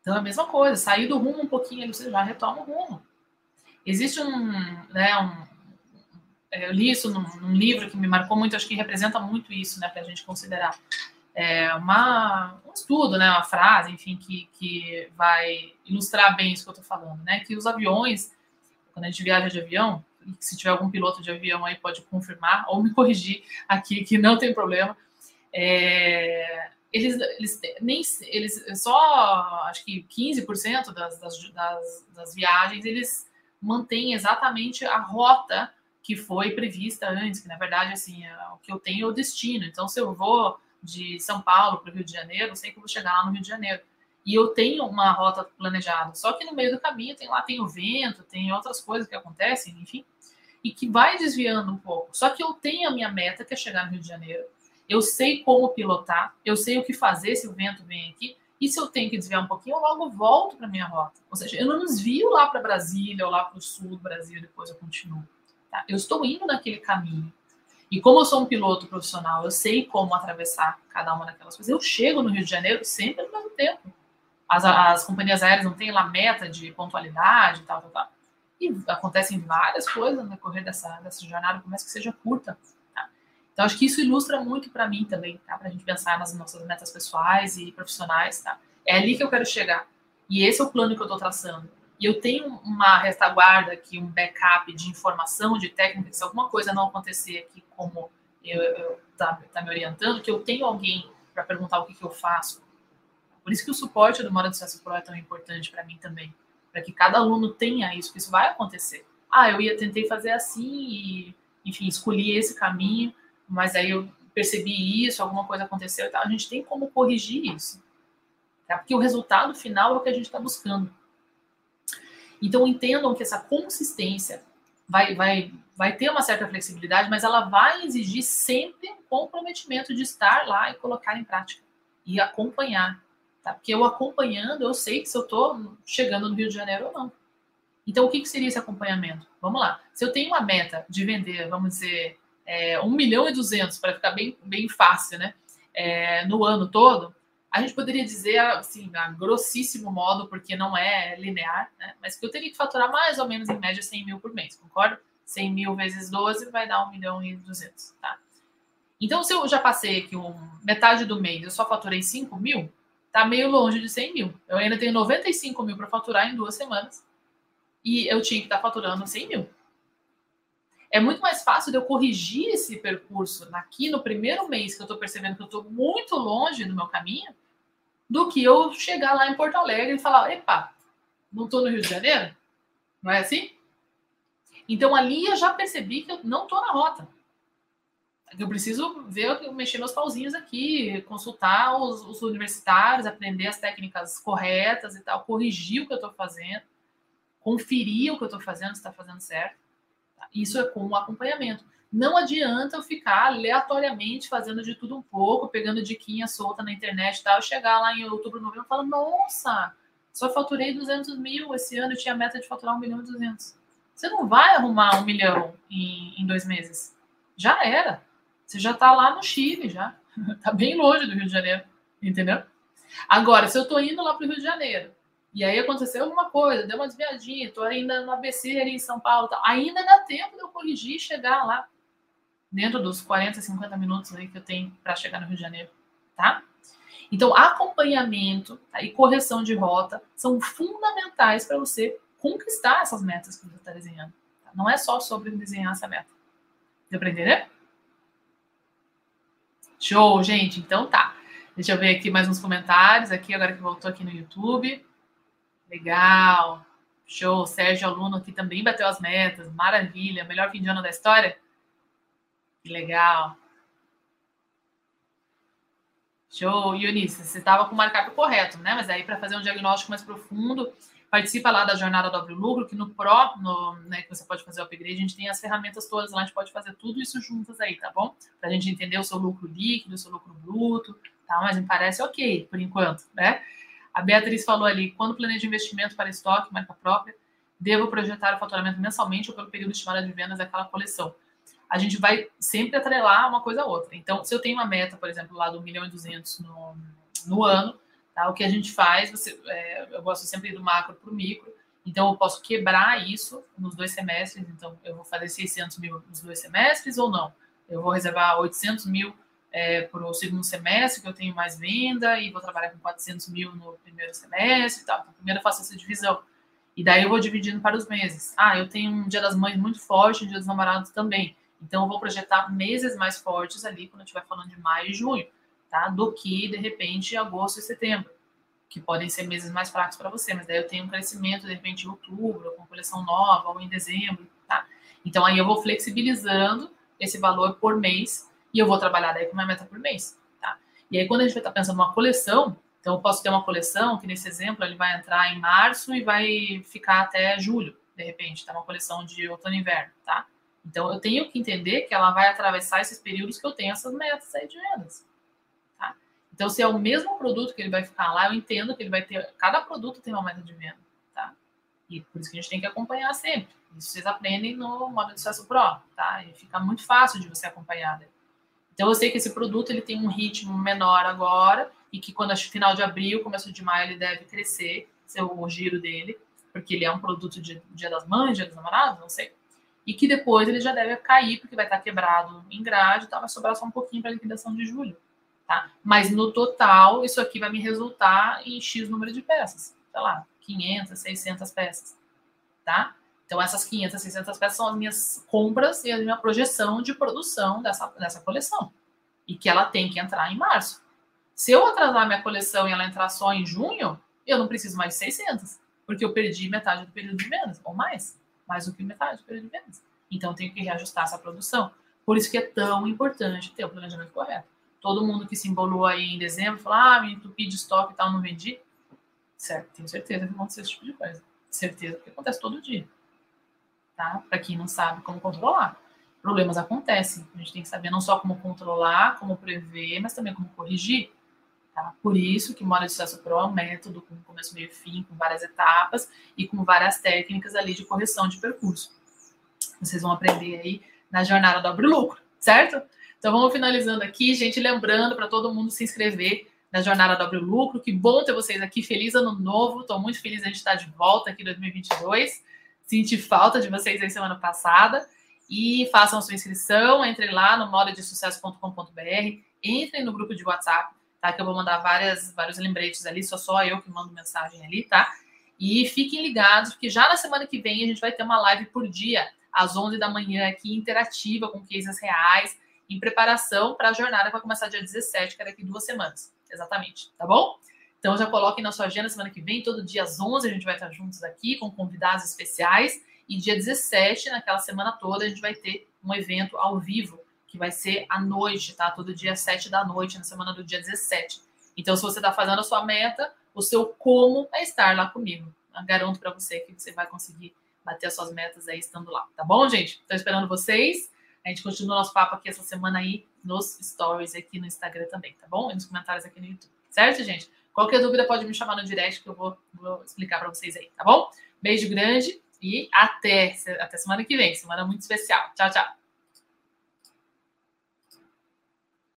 Então é a mesma coisa, sair do rumo um pouquinho, você já retoma o rumo. Existe um, né, um, eu li isso num, num, livro que me marcou muito, acho que representa muito isso, né, para a gente considerar. É uma, um estudo, né, uma frase, enfim, que, que vai ilustrar bem isso que eu estou falando, né, que os aviões, quando a gente viaja de avião, se tiver algum piloto de avião aí pode confirmar ou me corrigir aqui que não tem problema, é, eles, eles nem eles só acho que 15% das, das, das, das viagens eles mantêm exatamente a rota que foi prevista antes, que na verdade assim, é, o que eu tenho é o destino. Então, se eu vou de São Paulo para o Rio de Janeiro, eu sei que eu vou chegar lá no Rio de Janeiro. E eu tenho uma rota planejada. Só que no meio do caminho tem lá tem o vento, tem outras coisas que acontecem, enfim, e que vai desviando um pouco. Só que eu tenho a minha meta que é chegar no Rio de Janeiro eu sei como pilotar, eu sei o que fazer se o vento vem aqui, e se eu tenho que desviar um pouquinho, eu logo volto para minha rota. Ou seja, eu não desvio lá para Brasília ou lá para o sul do Brasil, depois eu continuo. Tá? Eu estou indo naquele caminho. E como eu sou um piloto profissional, eu sei como atravessar cada uma daquelas coisas. Eu chego no Rio de Janeiro sempre no mesmo tempo. As, as companhias aéreas não têm lá meta de pontualidade e tal, tal, tal. E acontecem várias coisas no decorrer dessa, dessa jornada, por mais que seja curta. Então, acho que isso ilustra muito para mim também, tá? Para a gente pensar nas nossas metas pessoais e profissionais, tá? É ali que eu quero chegar. E esse é o plano que eu estou traçando. E eu tenho uma retaguarda aqui, um backup de informação, de técnica, se alguma coisa não acontecer aqui como eu, eu tá, tá me orientando, que eu tenho alguém para perguntar o que, que eu faço. Por isso que o suporte do Mora do Sucesso Pro é tão importante para mim também. Para que cada aluno tenha isso, que isso vai acontecer. Ah, eu ia tentei fazer assim e, enfim, escolhi esse caminho mas aí eu percebi isso, alguma coisa aconteceu e tal. A gente tem como corrigir isso. Tá? Porque o resultado final é o que a gente está buscando. Então entendam que essa consistência vai, vai, vai ter uma certa flexibilidade, mas ela vai exigir sempre um comprometimento de estar lá e colocar em prática e acompanhar. Tá? Porque eu acompanhando, eu sei que se eu estou chegando no Rio de Janeiro ou não. Então, o que, que seria esse acompanhamento? Vamos lá. Se eu tenho uma meta de vender, vamos dizer, é, 1 milhão e 200, para ficar bem, bem fácil, né? É, no ano todo, a gente poderia dizer, assim, a grossíssimo modo, porque não é linear, né? Mas que eu teria que faturar mais ou menos, em média, 100 mil por mês, concorda? 100 mil vezes 12 vai dar 1 milhão e 200, tá? Então, se eu já passei aqui um, metade do mês, eu só faturei 5 mil, tá meio longe de 100 mil. Eu ainda tenho 95 mil para faturar em duas semanas e eu tinha que estar tá faturando 100 mil. É muito mais fácil de eu corrigir esse percurso aqui no primeiro mês que eu estou percebendo que eu estou muito longe do meu caminho, do que eu chegar lá em Porto Alegre e falar: epa, não estou no Rio de Janeiro? Não é assim? Então ali eu já percebi que eu não estou na rota. Eu preciso ver, mexer meus pauzinhos aqui, consultar os, os universitários, aprender as técnicas corretas e tal, corrigir o que eu estou fazendo, conferir o que eu estou fazendo, se está fazendo certo. Isso é com o acompanhamento. Não adianta eu ficar aleatoriamente fazendo de tudo um pouco, pegando diquinha solta na internet e tal, chegar lá em outubro, novembro e falar, nossa, só faturei 200 mil esse ano, tinha a meta de faturar 1 milhão e 200. Você não vai arrumar um milhão em, em dois meses. Já era. Você já está lá no Chile, já. Está bem longe do Rio de Janeiro, entendeu? Agora, se eu estou indo lá para o Rio de Janeiro, e aí aconteceu alguma coisa, deu uma desviadinha, estou ainda no ABC ali em São Paulo, tá? ainda dá tempo de eu corrigir e chegar lá, dentro dos 40, 50 minutos aí que eu tenho para chegar no Rio de Janeiro, tá? Então, acompanhamento tá? e correção de rota são fundamentais para você conquistar essas metas que você está desenhando. Tá? Não é só sobre desenhar essa meta. Deu para entender? Show, gente. Então tá. Deixa eu ver aqui mais uns comentários aqui, agora que voltou aqui no YouTube. Legal. Show. Sérgio Aluno aqui também bateu as metas. Maravilha. Melhor fim de ano da história? Que legal. Show, Eunice, você estava com o markup correto, né? Mas aí para fazer um diagnóstico mais profundo, participa lá da jornada do lucro, que no Pro, né, que você pode fazer o upgrade, a gente tem as ferramentas todas lá, a gente pode fazer tudo isso juntas aí, tá bom? Para a gente entender o seu lucro líquido, o seu lucro bruto, tá? Mas me parece ok, por enquanto, né? A Beatriz falou ali, quando planeja investimento para estoque, marca própria, devo projetar o faturamento mensalmente ou pelo período estimado de vendas daquela coleção. A gente vai sempre atrelar uma coisa a outra. Então, se eu tenho uma meta, por exemplo, lá do 1 milhão e 200 no, no ano, Tá? O que a gente faz, você, é, eu gosto sempre do macro para o micro, então eu posso quebrar isso nos dois semestres. Então eu vou fazer 600 mil nos dois semestres ou não? Eu vou reservar 800 mil é, para o segundo semestre, que eu tenho mais venda, e vou trabalhar com 400 mil no primeiro semestre e tal. Então, primeiro eu faço essa divisão. E daí eu vou dividindo para os meses. Ah, eu tenho um dia das mães muito forte, um dia dos namorados também. Então eu vou projetar meses mais fortes ali, quando eu estiver falando de maio e junho tá? Do que, de repente, agosto e setembro, que podem ser meses mais fracos para você, mas daí eu tenho um crescimento, de repente, em outubro, com coleção nova, ou em dezembro, tá? Então, aí eu vou flexibilizando esse valor por mês e eu vou trabalhar daí com uma meta por mês, tá? E aí, quando a gente vai estar tá pensando numa coleção, então eu posso ter uma coleção que, nesse exemplo, ele vai entrar em março e vai ficar até julho, de repente, tá? Uma coleção de outono e inverno, tá? Então, eu tenho que entender que ela vai atravessar esses períodos que eu tenho essas metas aí de vendas. Então, se é o mesmo produto que ele vai ficar lá, eu entendo que ele vai ter. Cada produto tem uma meta de venda, tá? E por isso que a gente tem que acompanhar sempre. Isso vocês aprendem no modo de sucesso pro, tá? E fica muito fácil de você acompanhar. Né? Então, eu sei que esse produto ele tem um ritmo menor agora e que quando acho final de abril, começo de maio, ele deve crescer, ser o giro dele, porque ele é um produto de Dia das Mães, Dia dos Namorados, não sei. E que depois ele já deve cair, porque vai estar quebrado em grade, tá? vai sobrar só um pouquinho para liquidação de julho. Tá? Mas no total, isso aqui vai me resultar em X número de peças. Sei lá, 500, 600 peças. Tá? Então, essas 500, 600 peças são as minhas compras e a minha projeção de produção dessa, dessa coleção. E que ela tem que entrar em março. Se eu atrasar minha coleção e ela entrar só em junho, eu não preciso mais de 600, porque eu perdi metade do período de vendas, ou mais, mais do que metade do período de vendas. Então, eu tenho que reajustar essa produção. Por isso que é tão importante ter o planejamento correto todo mundo que se embolou aí em dezembro, falou, ah, me entupi de estoque e tal, não vendi. Certo, tenho certeza que aconteceu esse tipo de coisa. Certeza que acontece todo dia. Tá? Para quem não sabe como controlar. Problemas acontecem. A gente tem que saber não só como controlar, como prever, mas também como corrigir. Tá? Por isso que Moda de Sucesso Pro é um método com começo, meio e fim, com várias etapas e com várias técnicas ali de correção de percurso. Vocês vão aprender aí na jornada do Lucro, certo? Então vamos finalizando aqui, gente, lembrando para todo mundo se inscrever na Jornada do Abril Lucro. Que bom ter vocês aqui, feliz ano novo. Estou muito feliz a gente estar de volta aqui em 2022. Senti falta de vocês aí semana passada. e façam sua inscrição. Entrem lá no modadesucesso.com.br, entrem no grupo de WhatsApp, tá? Que eu vou mandar várias, vários lembretes ali, só só eu que mando mensagem ali, tá? E fiquem ligados, porque já na semana que vem a gente vai ter uma live por dia, às 11 da manhã, aqui, interativa, com cases reais, em preparação para a jornada que vai começar dia 17, que é daqui duas semanas. Exatamente, tá bom? Então já coloquem na sua agenda semana que vem, todo dia às 11 a gente vai estar juntos aqui com convidados especiais. E dia 17, naquela semana toda, a gente vai ter um evento ao vivo, que vai ser à noite, tá? Todo dia às 7 da noite, na semana do dia 17. Então, se você está fazendo a sua meta, o seu como é estar lá comigo. Eu garanto para você que você vai conseguir bater as suas metas aí estando lá, tá bom, gente? Estou esperando vocês. A gente continua nosso papo aqui essa semana aí nos stories aqui no Instagram também, tá bom? E nos comentários aqui no YouTube. Certo, gente? Qualquer dúvida pode me chamar no direct que eu vou, vou explicar para vocês aí, tá bom? Beijo grande e até, até semana que vem. Semana muito especial. Tchau, tchau.